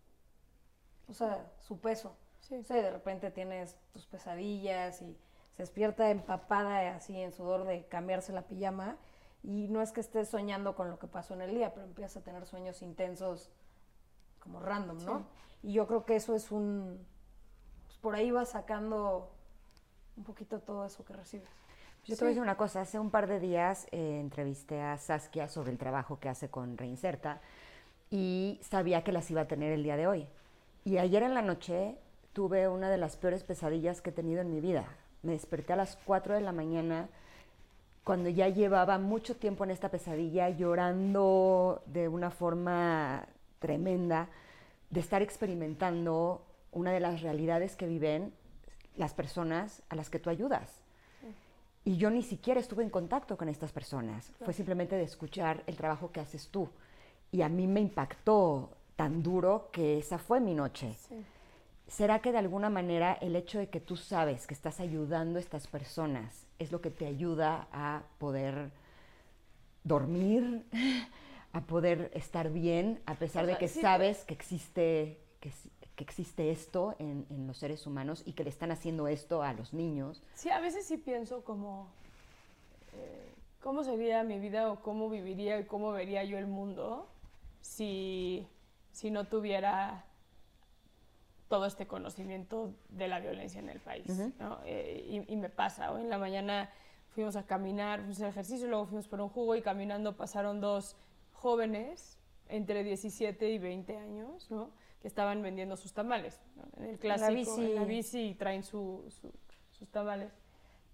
O sea, su peso. Sí. O sea, de repente tienes tus pesadillas y se despierta empapada así en sudor de cambiarse la pijama y no es que estés soñando con lo que pasó en el día, pero empiezas a tener sueños intensos como random, ¿no? Y yo creo que eso es un... Pues por ahí vas sacando un poquito todo eso que recibes. Yo te voy a decir una cosa, hace un par de días eh, entrevisté a Saskia sobre el trabajo que hace con Reinserta y sabía que las iba a tener el día de hoy. Y ayer en la noche tuve una de las peores pesadillas que he tenido en mi vida. Me desperté a las 4 de la mañana cuando ya llevaba mucho tiempo en esta pesadilla, llorando de una forma tremenda, de estar experimentando una de las realidades que viven las personas a las que tú ayudas. Y yo ni siquiera estuve en contacto con estas personas, fue simplemente de escuchar el trabajo que haces tú. Y a mí me impactó tan duro que esa fue mi noche. ¿Será que de alguna manera el hecho de que tú sabes que estás ayudando a estas personas es lo que te ayuda a poder dormir, [laughs] a poder estar bien, a pesar O de que sí, sabes que existe, que, que existe esto en, en los seres humanos y que le están haciendo esto a los niños? Sí, a veces sí pienso como, eh, ¿cómo sería mi vida o cómo viviría y cómo vería yo el mundo si, si no tuviera todo este conocimiento de la violencia en el país? ¿no? Eh, y, y me pasa, hoy en la mañana fuimos a caminar, fuimos a ejercicio, luego fuimos por un jugo y caminando pasaron dos jóvenes entre 17 y 20 años, ¿no? Que estaban vendiendo sus tamales. ¿no? En el clásico, bici. en la bici y traen su- su- sus tamales.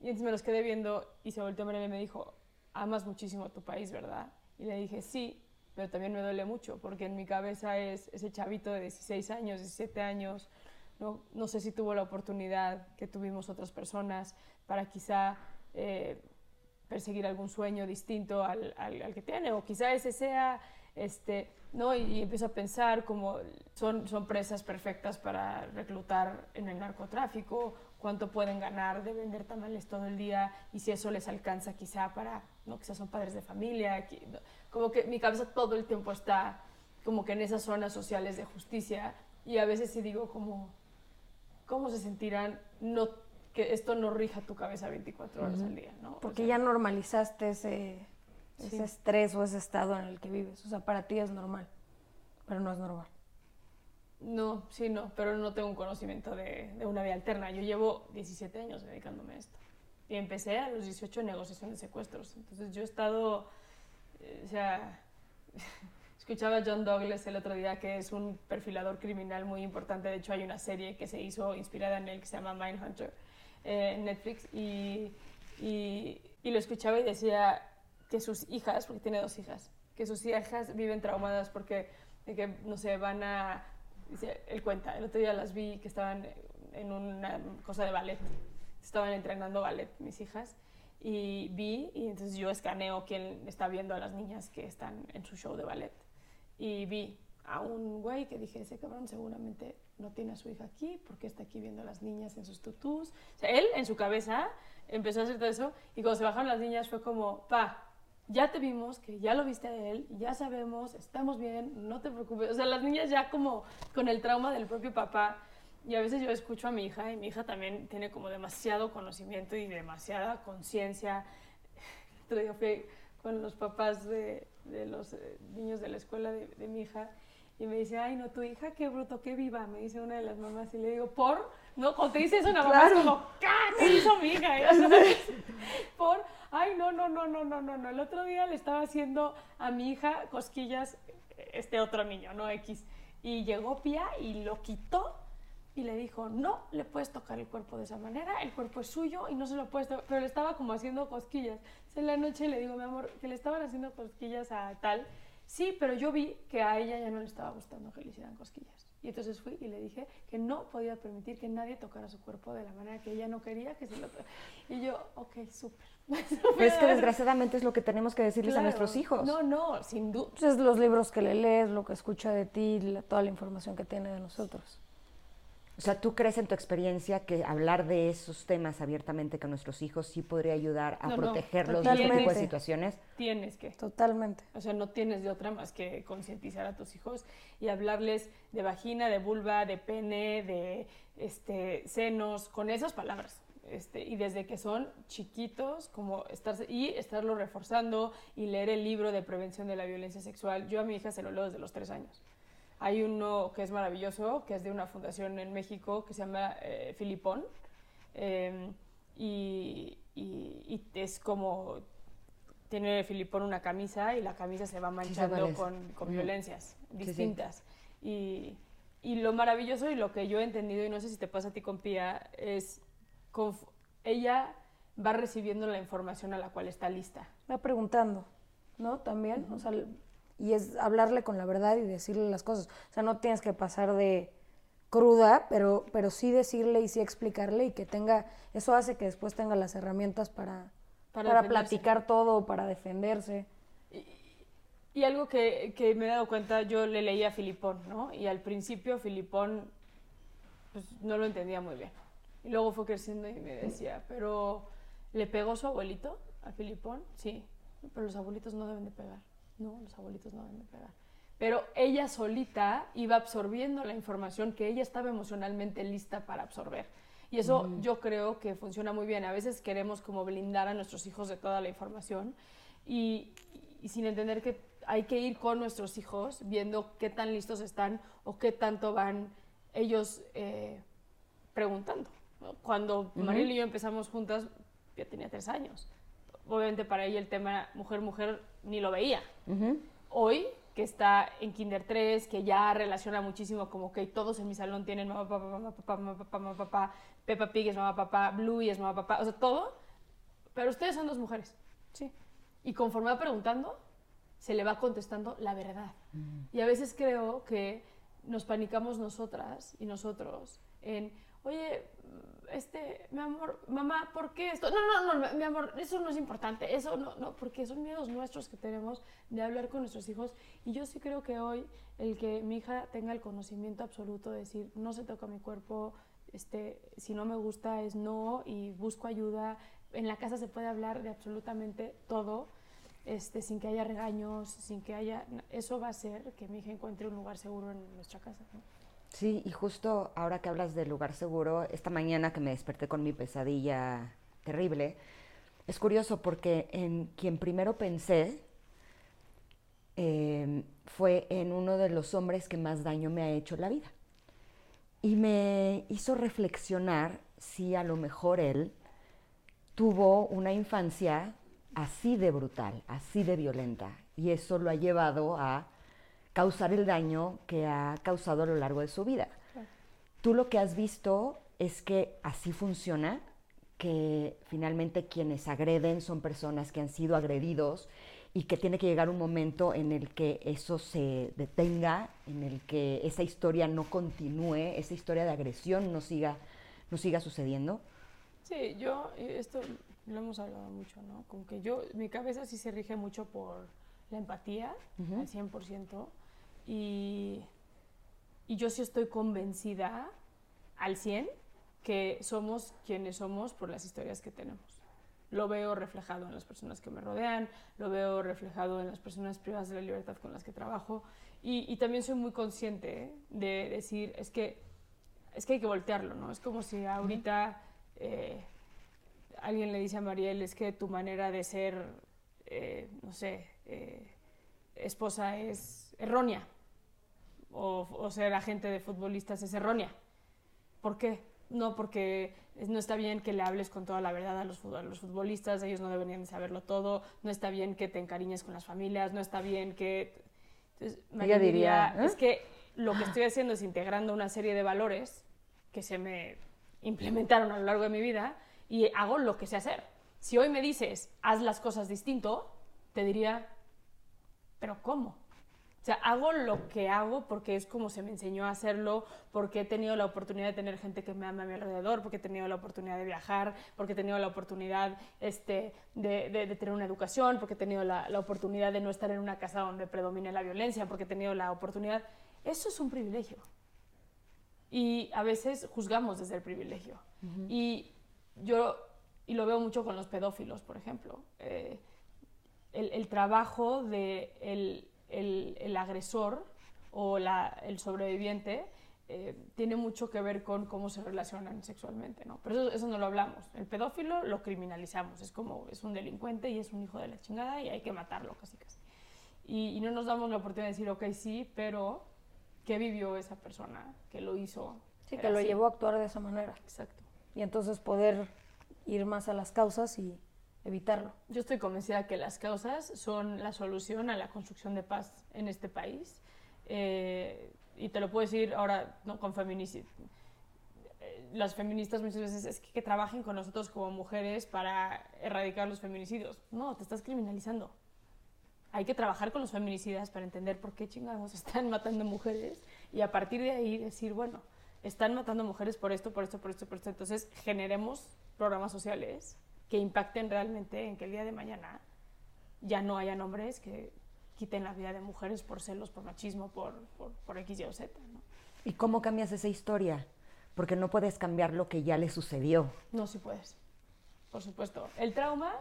Y entonces me los quedé viendo y se volteó a mirar y me dijo, amas muchísimo tu país, ¿verdad? Y le dije, sí, pero también me duele mucho, porque en mi cabeza es ese chavito de 16 años, 17 años, no, no sé si tuvo la oportunidad que tuvimos otras personas para quizá eh, perseguir algún sueño distinto al, al- al que tiene, o quizá ese sea, este, ¿no? Y, y empiezo a pensar como son, son presas perfectas para reclutar en el narcotráfico, cuánto pueden ganar de vender tamales todo el día y si eso les alcanza quizá para, ¿no? Quizá son padres de familia, no, como que mi cabeza todo el tiempo está como que en esas zonas sociales de justicia y a veces sí digo como, ¿cómo se sentirán no, que esto no rija tu cabeza 24 horas al día, ¿no? O Porque sea, ya normalizaste ese, ese Sí. estrés o ese estado en el que vives. O sea, para ti es normal, pero no es normal. No, sí, no, pero no tengo un conocimiento de, de una vía alterna. Yo llevo 17 años dedicándome a esto. Y empecé a los 18 en negociación de secuestros. Entonces yo he estado, eh, o sea, [laughs] escuchaba a John Douglas el otro día, que es un perfilador criminal muy importante. De hecho, hay una serie que se hizo inspirada en él que se llama Mindhunter eh, en Netflix. Y, y, y lo escuchaba y decía que sus hijas, porque tiene dos hijas, que sus hijas viven traumadas porque, que, no sé, van a... Dice, él cuenta, el otro día las vi que estaban en una cosa de ballet. Estaban entrenando ballet mis hijas y vi, y entonces yo escaneo quién está viendo a las niñas que están en su show de ballet. Y vi a un güey que dije, ese cabrón seguramente no tiene a su hija aquí, porque está aquí viendo a las niñas en sus tutús. O sea, él en su cabeza empezó a hacer todo eso y cuando se bajaron las niñas fue como, pa, ya te vimos, que ya lo viste a él, ya sabemos, estamos bien, no te preocupes. O sea, las niñas ya como con el trauma del propio papá. Y a veces yo escucho a mi hija y mi hija también tiene como demasiado conocimiento y demasiada conciencia. Otro día fui con los papás de, de los eh, niños de la escuela de, de mi hija y me dice, ay, no, tu hija, qué bruto, qué viva, me dice una de las mamás. Y le digo, ¿por? No, cuando te dice eso una mamá es como, ¿qué? ¿Qué hizo mi hija? [laughs] Por, ay, no, no, no, no, no, no, no. El otro día le estaba haciendo a mi hija cosquillas este otro niño, no X. Y llegó Pia y lo quitó y le dijo, no le puedes tocar el cuerpo de esa manera, el cuerpo es suyo y no se lo puedes tocar. Pero le estaba como haciendo cosquillas. Entonces, en la noche le digo, mi amor, que le estaban haciendo cosquillas a tal. Sí, pero yo vi que a ella ya no le estaba gustando que le hicieran cosquillas. Y entonces fui y le dije que no podía permitir que nadie tocara su cuerpo de la manera que ella no quería que se lo. Y yo, ok, súper. Pero [laughs] es que desgraciadamente es lo que tenemos que decirles a nuestros hijos. No, no, sin duda. Entonces, los libros que le lees, lo que escucha de ti, la- toda la información que tiene de nosotros. O sea, ¿tú crees en tu experiencia que hablar de esos temas abiertamente con nuestros hijos sí podría ayudar a No, no, protegerlos de este tipo de situaciones? Tienes que. Totalmente. O sea, no tienes de otra más que concientizar a tus hijos y hablarles de vagina, de vulva, de pene, de este, senos, con esas palabras. Este, y desde que son chiquitos, como estarse, y estarlo reforzando y leer el libro de prevención de la violencia sexual. Yo a mi hija se lo leo desde los tres años. Hay uno que es maravilloso, que es de una fundación en México que se llama eh, Filipón. eh, y, y- y es como tiene Filipón una camisa y la camisa se va manchando con, con violencias sí. distintas. Y, y lo maravilloso y lo que yo he entendido, y no sé si te pasa a ti con Pía, es conf- ella va recibiendo la información a la cual está lista. Va preguntando, ¿no? También, o sea, y es hablarle con la verdad y decirle las cosas. O sea, no tienes que pasar de cruda, pero, pero sí decirle y sí explicarle y que tenga, eso hace que después tenga las herramientas para, Para platicar todo, para defenderse. Y algo que, que me he dado cuenta, yo le leí a Filipón, ¿no? Y al principio Filipón pues, no lo entendía muy bien. Y luego fue creciendo y me decía, pero ¿le pegó su abuelito a Filipón? Sí, pero los abuelitos no deben de pegar. No, los abuelitos no deben de pegar. Pero ella solita iba absorbiendo la información que ella estaba emocionalmente lista para absorber. Y eso yo creo que funciona muy bien. A veces queremos como blindar a nuestros hijos de toda la información y, y sin entender que hay que ir con nuestros hijos viendo qué tan listos están o qué tanto van ellos eh, preguntando. Cuando Mariel y yo empezamos juntas, ya tenía tres años. Obviamente para ella el tema mujer-mujer ni lo veía. Hoy, que está en Kinder 3, que ya relaciona muchísimo como que todos en mi salón tienen mamá, papá, mamá, papá, mamá, papá, mamá, papá, Peppa Pig es mamá, papá, Bluey es mamá, papá, o sea, todo. Pero ustedes son dos mujeres, sí. Y conforme va preguntando, se le va contestando la verdad. Y a veces creo que nos panicamos nosotras y nosotros en, oye, este, mi amor, mamá, ¿por qué esto? No, no, no, mi amor, eso no es importante, eso no, no, porque son miedos nuestros que tenemos de hablar con nuestros hijos. Y yo sí creo que hoy el que mi hija tenga el conocimiento absoluto de decir, no se toca mi cuerpo, este, si no me gusta es no y busco ayuda. En la casa se puede hablar de absolutamente todo, este, sin que haya regaños, sin que haya... Eso va a hacer que mi hija encuentre un lugar seguro en nuestra casa. ¿no? Sí, y justo ahora que hablas de lugar seguro, esta mañana que me desperté con mi pesadilla terrible, es curioso porque en quien primero pensé eh, fue en uno de los hombres que más daño me ha hecho en la vida. Y me hizo reflexionar si a lo mejor él tuvo una infancia así de brutal, así de violenta, y eso lo ha llevado a causar el daño que ha causado a lo largo de su vida. Tú lo que has visto es que así funciona, que finalmente quienes agreden son personas que han sido agredidos y que tiene que llegar un momento en el que eso se detenga, en el que esa historia no continúe, esa historia de agresión no siga, no siga sucediendo. Sí, yo, esto lo hemos hablado mucho, ¿no? Como que yo, mi cabeza sí se rige mucho por la empatía, al 100%, y, y yo sí estoy convencida al 100 que somos quienes somos por las historias que tenemos. Lo veo reflejado en las personas que me rodean, lo veo reflejado en las personas privadas de la libertad con las que trabajo, y, y también soy muy consciente de decir, es que, es que hay que voltearlo, ¿no? Es como si ahorita... eh, alguien le dice a Mariel, es que tu manera de ser, eh, no sé, eh, esposa es errónea, o, o ser agente de futbolistas es errónea. ¿Por qué? No, porque no está bien que le hables con toda la verdad a los, fut- a los futbolistas, ellos no deberían de saberlo todo, no está bien que te encariñes con las familias, no está bien que... Entonces, diría, ¿eh? es que lo que estoy haciendo es integrando una serie de valores que se me implementaron a lo largo de mi vida y hago lo que sé hacer. Si hoy me dices, haz las cosas distinto, te diría, ¿pero cómo? Sea, hago lo que hago porque es como se me enseñó a hacerlo, porque he tenido la oportunidad de tener gente que me ama a mi alrededor, porque he tenido la oportunidad de viajar, porque he tenido la oportunidad este, de, de- de tener una educación, porque he tenido la, la oportunidad de no estar en una casa donde predomine la violencia, porque he tenido la oportunidad... Eso es un privilegio. Y a veces juzgamos desde el privilegio. Y yo, y lo veo mucho con los pedófilos, por ejemplo, eh, el, el trabajo de el, el- el agresor o la- el sobreviviente eh, tiene mucho que ver con cómo se relacionan sexualmente, ¿no? Pero eso, eso no lo hablamos. El pedófilo lo criminalizamos, es como, es un delincuente y es un hijo de la chingada y hay que matarlo casi casi. Y, y no nos damos la oportunidad de decir, ok, sí, pero ¿qué vivió esa persona que lo hizo? Sí, que lo así? llevó a actuar de esa manera. Exacto. Y entonces poder ir más a las causas y evitarlo. Yo estoy convencida que las causas son la solución a la construcción de paz en este país. Eh, y te lo puedo decir ahora no, con feminicidio. Las feministas muchas veces es que, que trabajen con nosotros como mujeres para erradicar los feminicidios. No, te estás criminalizando. Hay que trabajar con los feminicidas para entender por qué chingados [laughs] están matando mujeres y a partir de ahí decir, bueno, están matando mujeres por esto, por esto, por esto, por esto. Entonces, generemos programas sociales que impacten realmente en que el día de mañana ya no hayan hombres que quiten la vida de mujeres por celos, por machismo, por, por, por X, Y o Z. ¿no? ¿Y cómo cambias esa historia? Porque no puedes cambiar lo que ya le sucedió. No, sí puedes. Por supuesto. El trauma,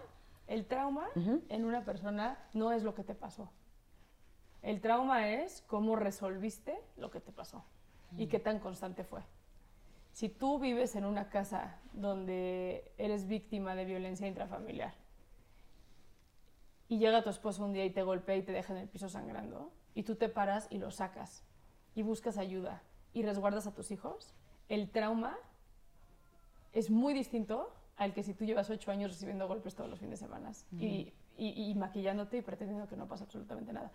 el trauma en una persona no es lo que te pasó. El trauma es cómo resolviste lo que te pasó y qué tan constante fue. Si tú vives en una casa donde eres víctima de violencia intrafamiliar y llega tu esposo un día y te golpea y te deja en el piso sangrando y tú te paras y lo sacas y buscas ayuda y resguardas a tus hijos, el trauma es muy distinto al que si tú llevas ocho años recibiendo golpes todos los fines de semana y, y- y maquillándote y pretendiendo que no pasa absolutamente nada.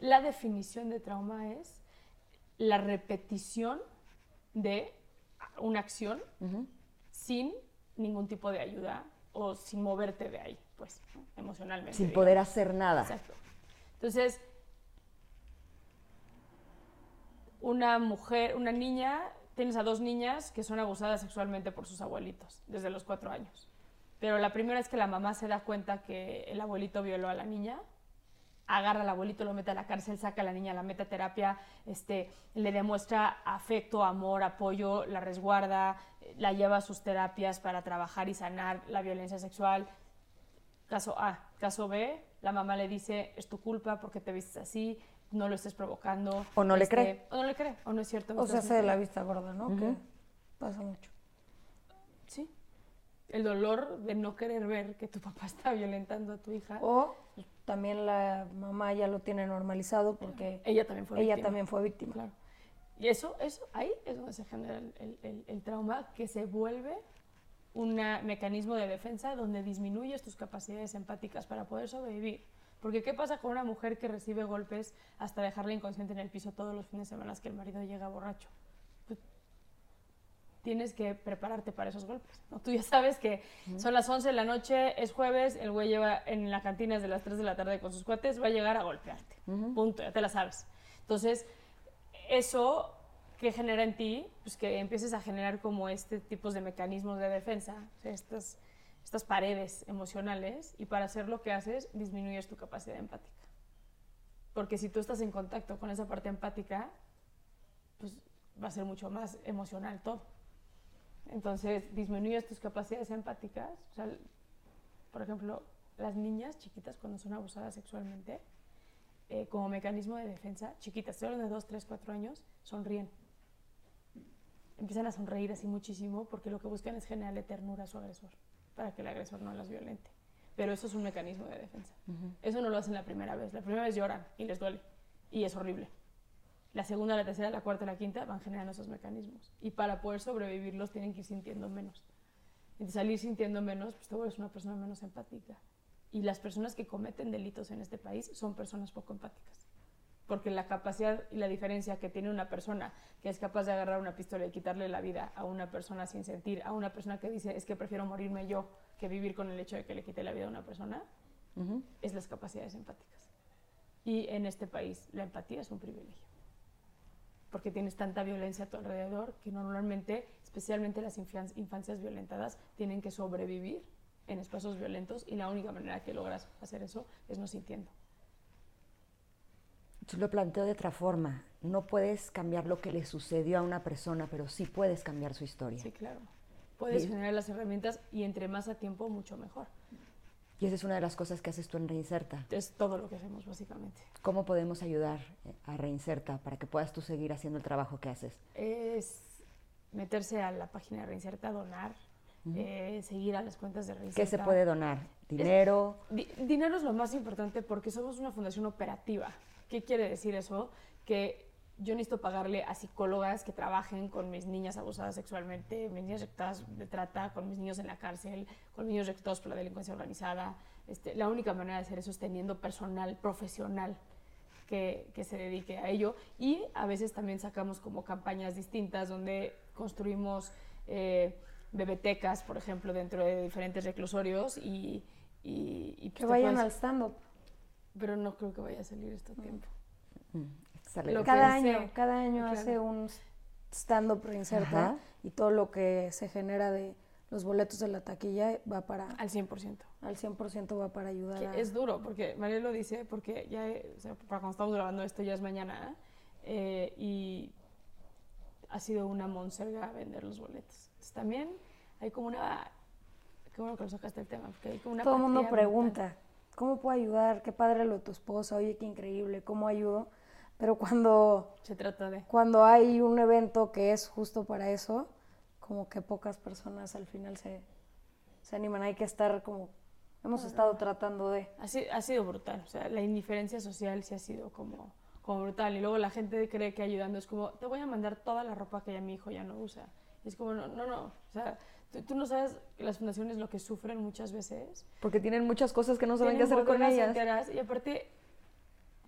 La definición de trauma es la repetición de una acción sin ningún tipo de ayuda o sin moverte de ahí, pues, ¿no? emocionalmente. Sin digamos. poder hacer nada. Exacto. Entonces, una mujer, una niña, tienes a dos niñas que son abusadas sexualmente por sus abuelitos desde los cuatro años. Pero la primera es que la mamá se da cuenta que el abuelito violó a la niña, agarra al abuelito, lo mete a la cárcel, saca a la niña, la mete a terapia, este, le demuestra afecto, amor, apoyo, la resguarda, la lleva a sus terapias para trabajar y sanar la violencia sexual. Caso A. Caso B, la mamá le dice, es tu culpa porque te vistes así, no lo estés provocando. O no le este, cree. O no le cree, o no es cierto. O se estás hace de la vista gorda, ¿no? Que pasa mucho. Sí. El dolor de no querer ver que tu papá [laughs] está violentando a tu hija. O también la mamá ya lo tiene normalizado porque ella también fue ella víctima. también fue víctima. Claro. Y eso, eso, ahí es donde se genera el, el- el- el trauma que se vuelve un mecanismo de defensa donde disminuyes tus capacidades empáticas para poder sobrevivir. Porque ¿qué pasa con una mujer que recibe golpes hasta dejarla inconsciente en el piso todos los fines de semana que el marido llega borracho? Tienes que prepararte para esos golpes. ¿no? Tú ya sabes que son las 11 de la noche, es jueves, el güey lleva en la cantina desde las 3 de la tarde con sus cuates, va a llegar a golpearte. Punto, ya te la sabes. Entonces, eso que genera en ti, pues que empieces a generar como este tipo de mecanismos de defensa, o sea, estas, estas paredes emocionales, y para hacer lo que haces, disminuyes tu capacidad empática. Porque si tú estás en contacto con esa parte empática, pues va a ser mucho más emocional todo. Entonces, disminuyes tus capacidades empáticas. O sea, por ejemplo, las niñas chiquitas cuando son abusadas sexualmente, eh, como mecanismo de defensa, chiquitas, hablando de 2, 3, 4 años, sonríen. Empiezan a sonreír así muchísimo porque lo que buscan es generarle ternura a su agresor, para que el agresor no las violente. Pero eso es un mecanismo de defensa. Eso no lo hacen la primera vez. La primera vez lloran y les duele. Y es horrible. La segunda, la tercera, la cuarta y la quinta van generando esos mecanismos. Y para poder sobrevivirlos tienen que ir sintiendo menos. Entonces, al ir sintiendo menos, pues te vuelves una persona menos empática. Y las personas que cometen delitos en este país son personas poco empáticas. Porque la capacidad y la diferencia que tiene una persona que es capaz de agarrar una pistola y quitarle la vida a una persona sin sentir, a una persona que dice es que prefiero morirme yo que vivir con el hecho de que le quite la vida a una persona, es las capacidades empáticas. Y en este país la empatía es un privilegio. Porque tienes tanta violencia a tu alrededor que normalmente, especialmente las infancias, violentadas, tienen que sobrevivir en espacios violentos y la única manera que logras hacer eso es no sintiendo. Yo lo planteo de otra forma. No puedes cambiar lo que le sucedió a una persona, pero sí puedes cambiar su historia. Sí, claro. Puedes Sí. generar las herramientas y entre más a tiempo, mucho mejor. Y esa es una de las cosas que haces tú en Reinserta. Es todo lo que hacemos, básicamente. ¿Cómo podemos ayudar eh, a Reinserta para que puedas tú seguir haciendo el trabajo que haces? Es meterse a la página de Reinserta, donar, eh, seguir a las cuentas de Reinserta. ¿Qué se puede donar? ¿Dinero? Di- dinero es lo más importante porque somos una fundación operativa. ¿Qué quiere decir eso? Que yo necesito pagarle a psicólogas que trabajen con mis niñas abusadas sexualmente, mis niñas reclutadas de trata, con mis niños en la cárcel, con mis niños reclutados por la delincuencia organizada. Este, la única manera de hacer eso es teniendo personal profesional que, que se dedique a ello. Y a veces también sacamos como campañas distintas donde construimos eh, bebetecas, por ejemplo, dentro de diferentes reclusorios y... y, y, pues, Que vayan puedes- al stand-up. Pero no creo que vaya a salir este tiempo. Cada pensé. año, cada año Claro. hace un stand-up reinserta Ajá. y todo lo que se genera de los boletos de la taquilla va para, Al 100%. al 100% va para ayudar Que a... es duro, porque María lo dice, porque ya, o sea, para cuando estamos grabando esto ya es mañana, eh, y ha sido una monserga vender los boletos. Entonces, también hay como una... Qué bueno que lo sacaste el tema, porque hay como una... Todo el mundo pregunta, ¿cómo puedo ayudar? Qué padre lo de tu esposa, oye, qué increíble, ¿cómo ayudo? Pero cuando. Se trata de... cuando hay un evento que es justo para eso, como que pocas personas al final se, se animan. Hay que estar como, hemos estado tratando de... Ha sido, ha sido brutal, o sea, la indiferencia social sí ha sido como, como brutal. Y luego la gente cree que ayudando es como, te voy a mandar toda la ropa que ya mi hijo ya no usa. Y es como, no, no, no. O sea, tú, tú no sabes que las fundaciones lo que sufren muchas veces. Porque tienen muchas cosas que no saben qué hacer con ellas. enteras y aparte,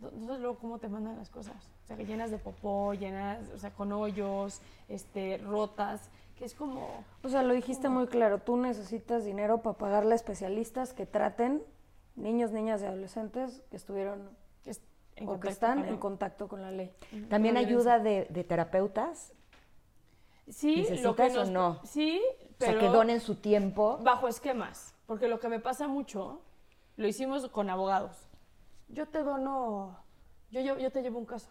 sabes luego cómo te mandan las cosas. O sea, que llenas de popó, llenas, o sea, con hoyos, este, rotas, que es como... O sea, lo dijiste muy claro, tú necesitas dinero para pagarle a especialistas que traten niños, niñas y adolescentes que estuvieron es- en o que contacto están con- en contacto con la ley. También ayuda de, de terapeutas, Sí, lo que ¿Necesitas o no? Sí, o pero... sea, que donen su tiempo. bajo esquemas, porque lo que me pasa mucho, lo hicimos con abogados. Yo te dono, yo, lle- yo te llevo un caso,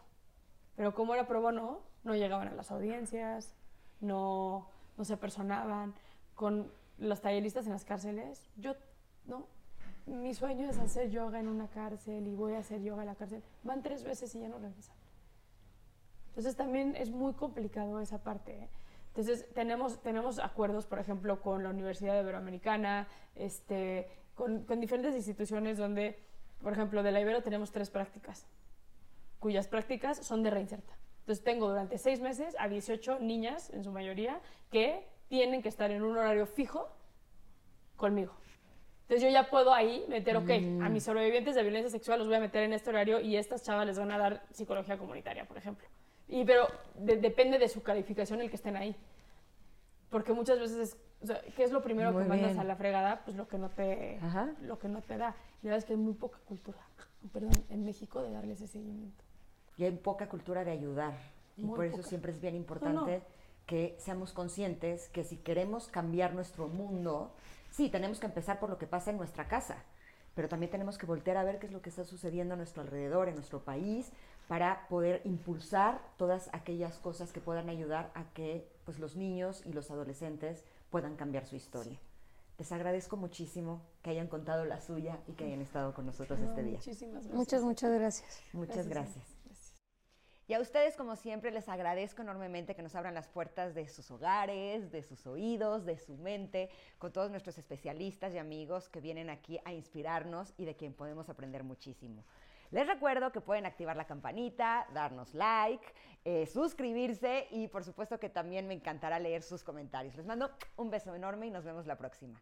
pero como era pro bono, no llegaban a las audiencias, no, no se personaban. Con los talleristas en las cárceles, yo, no, mi sueño es hacer yoga en una cárcel y voy a hacer yoga en la cárcel. Van tres veces y ya no regresan. Entonces también es muy complicado esa parte. ¿eh? Entonces tenemos, tenemos acuerdos, por ejemplo, con la Universidad Iberoamericana, este, con diferentes instituciones donde, por ejemplo, de la Ibero tenemos tres prácticas, cuyas prácticas son de reinserta. Entonces tengo durante seis meses a 18 niñas, en su mayoría, que tienen que estar en un horario fijo conmigo. Entonces yo ya puedo ahí meter, ok, a mis sobrevivientes de violencia sexual los voy a meter en este horario y estas chavas les van a dar psicología comunitaria, por ejemplo. Y, pero de- depende de su calificación el que estén ahí. Porque muchas veces es, o sea, ¿qué es lo primero Muy que mandas bien. a la fregada? Pues lo que no te, Ajá. lo que no te da. Y la verdad es que hay muy poca cultura, perdón, en México de darle ese seguimiento. Y hay poca cultura de ayudar. Y Muy por eso poca. siempre es bien importante que seamos conscientes que si queremos cambiar nuestro mundo, sí, tenemos que empezar por lo que pasa en nuestra casa, pero también tenemos que voltear a ver qué es lo que está sucediendo a nuestro alrededor, en nuestro país, para poder impulsar todas aquellas cosas que puedan ayudar a que pues, los niños y los adolescentes puedan cambiar su historia. Les agradezco muchísimo que hayan contado la suya y que hayan estado con nosotros este día. Muchísimas gracias. Muchas, muchas gracias. Muchas gracias. Gracias. Y a ustedes, como siempre, les agradezco enormemente que nos abran las puertas de sus hogares, de sus oídos, de su mente, con todos nuestros especialistas y amigos que vienen aquí a inspirarnos y de quien podemos aprender muchísimo. Les recuerdo que pueden activar la campanita, darnos like, eh, suscribirse y por supuesto que también me encantará leer sus comentarios. Les mando un beso enorme y nos vemos la próxima.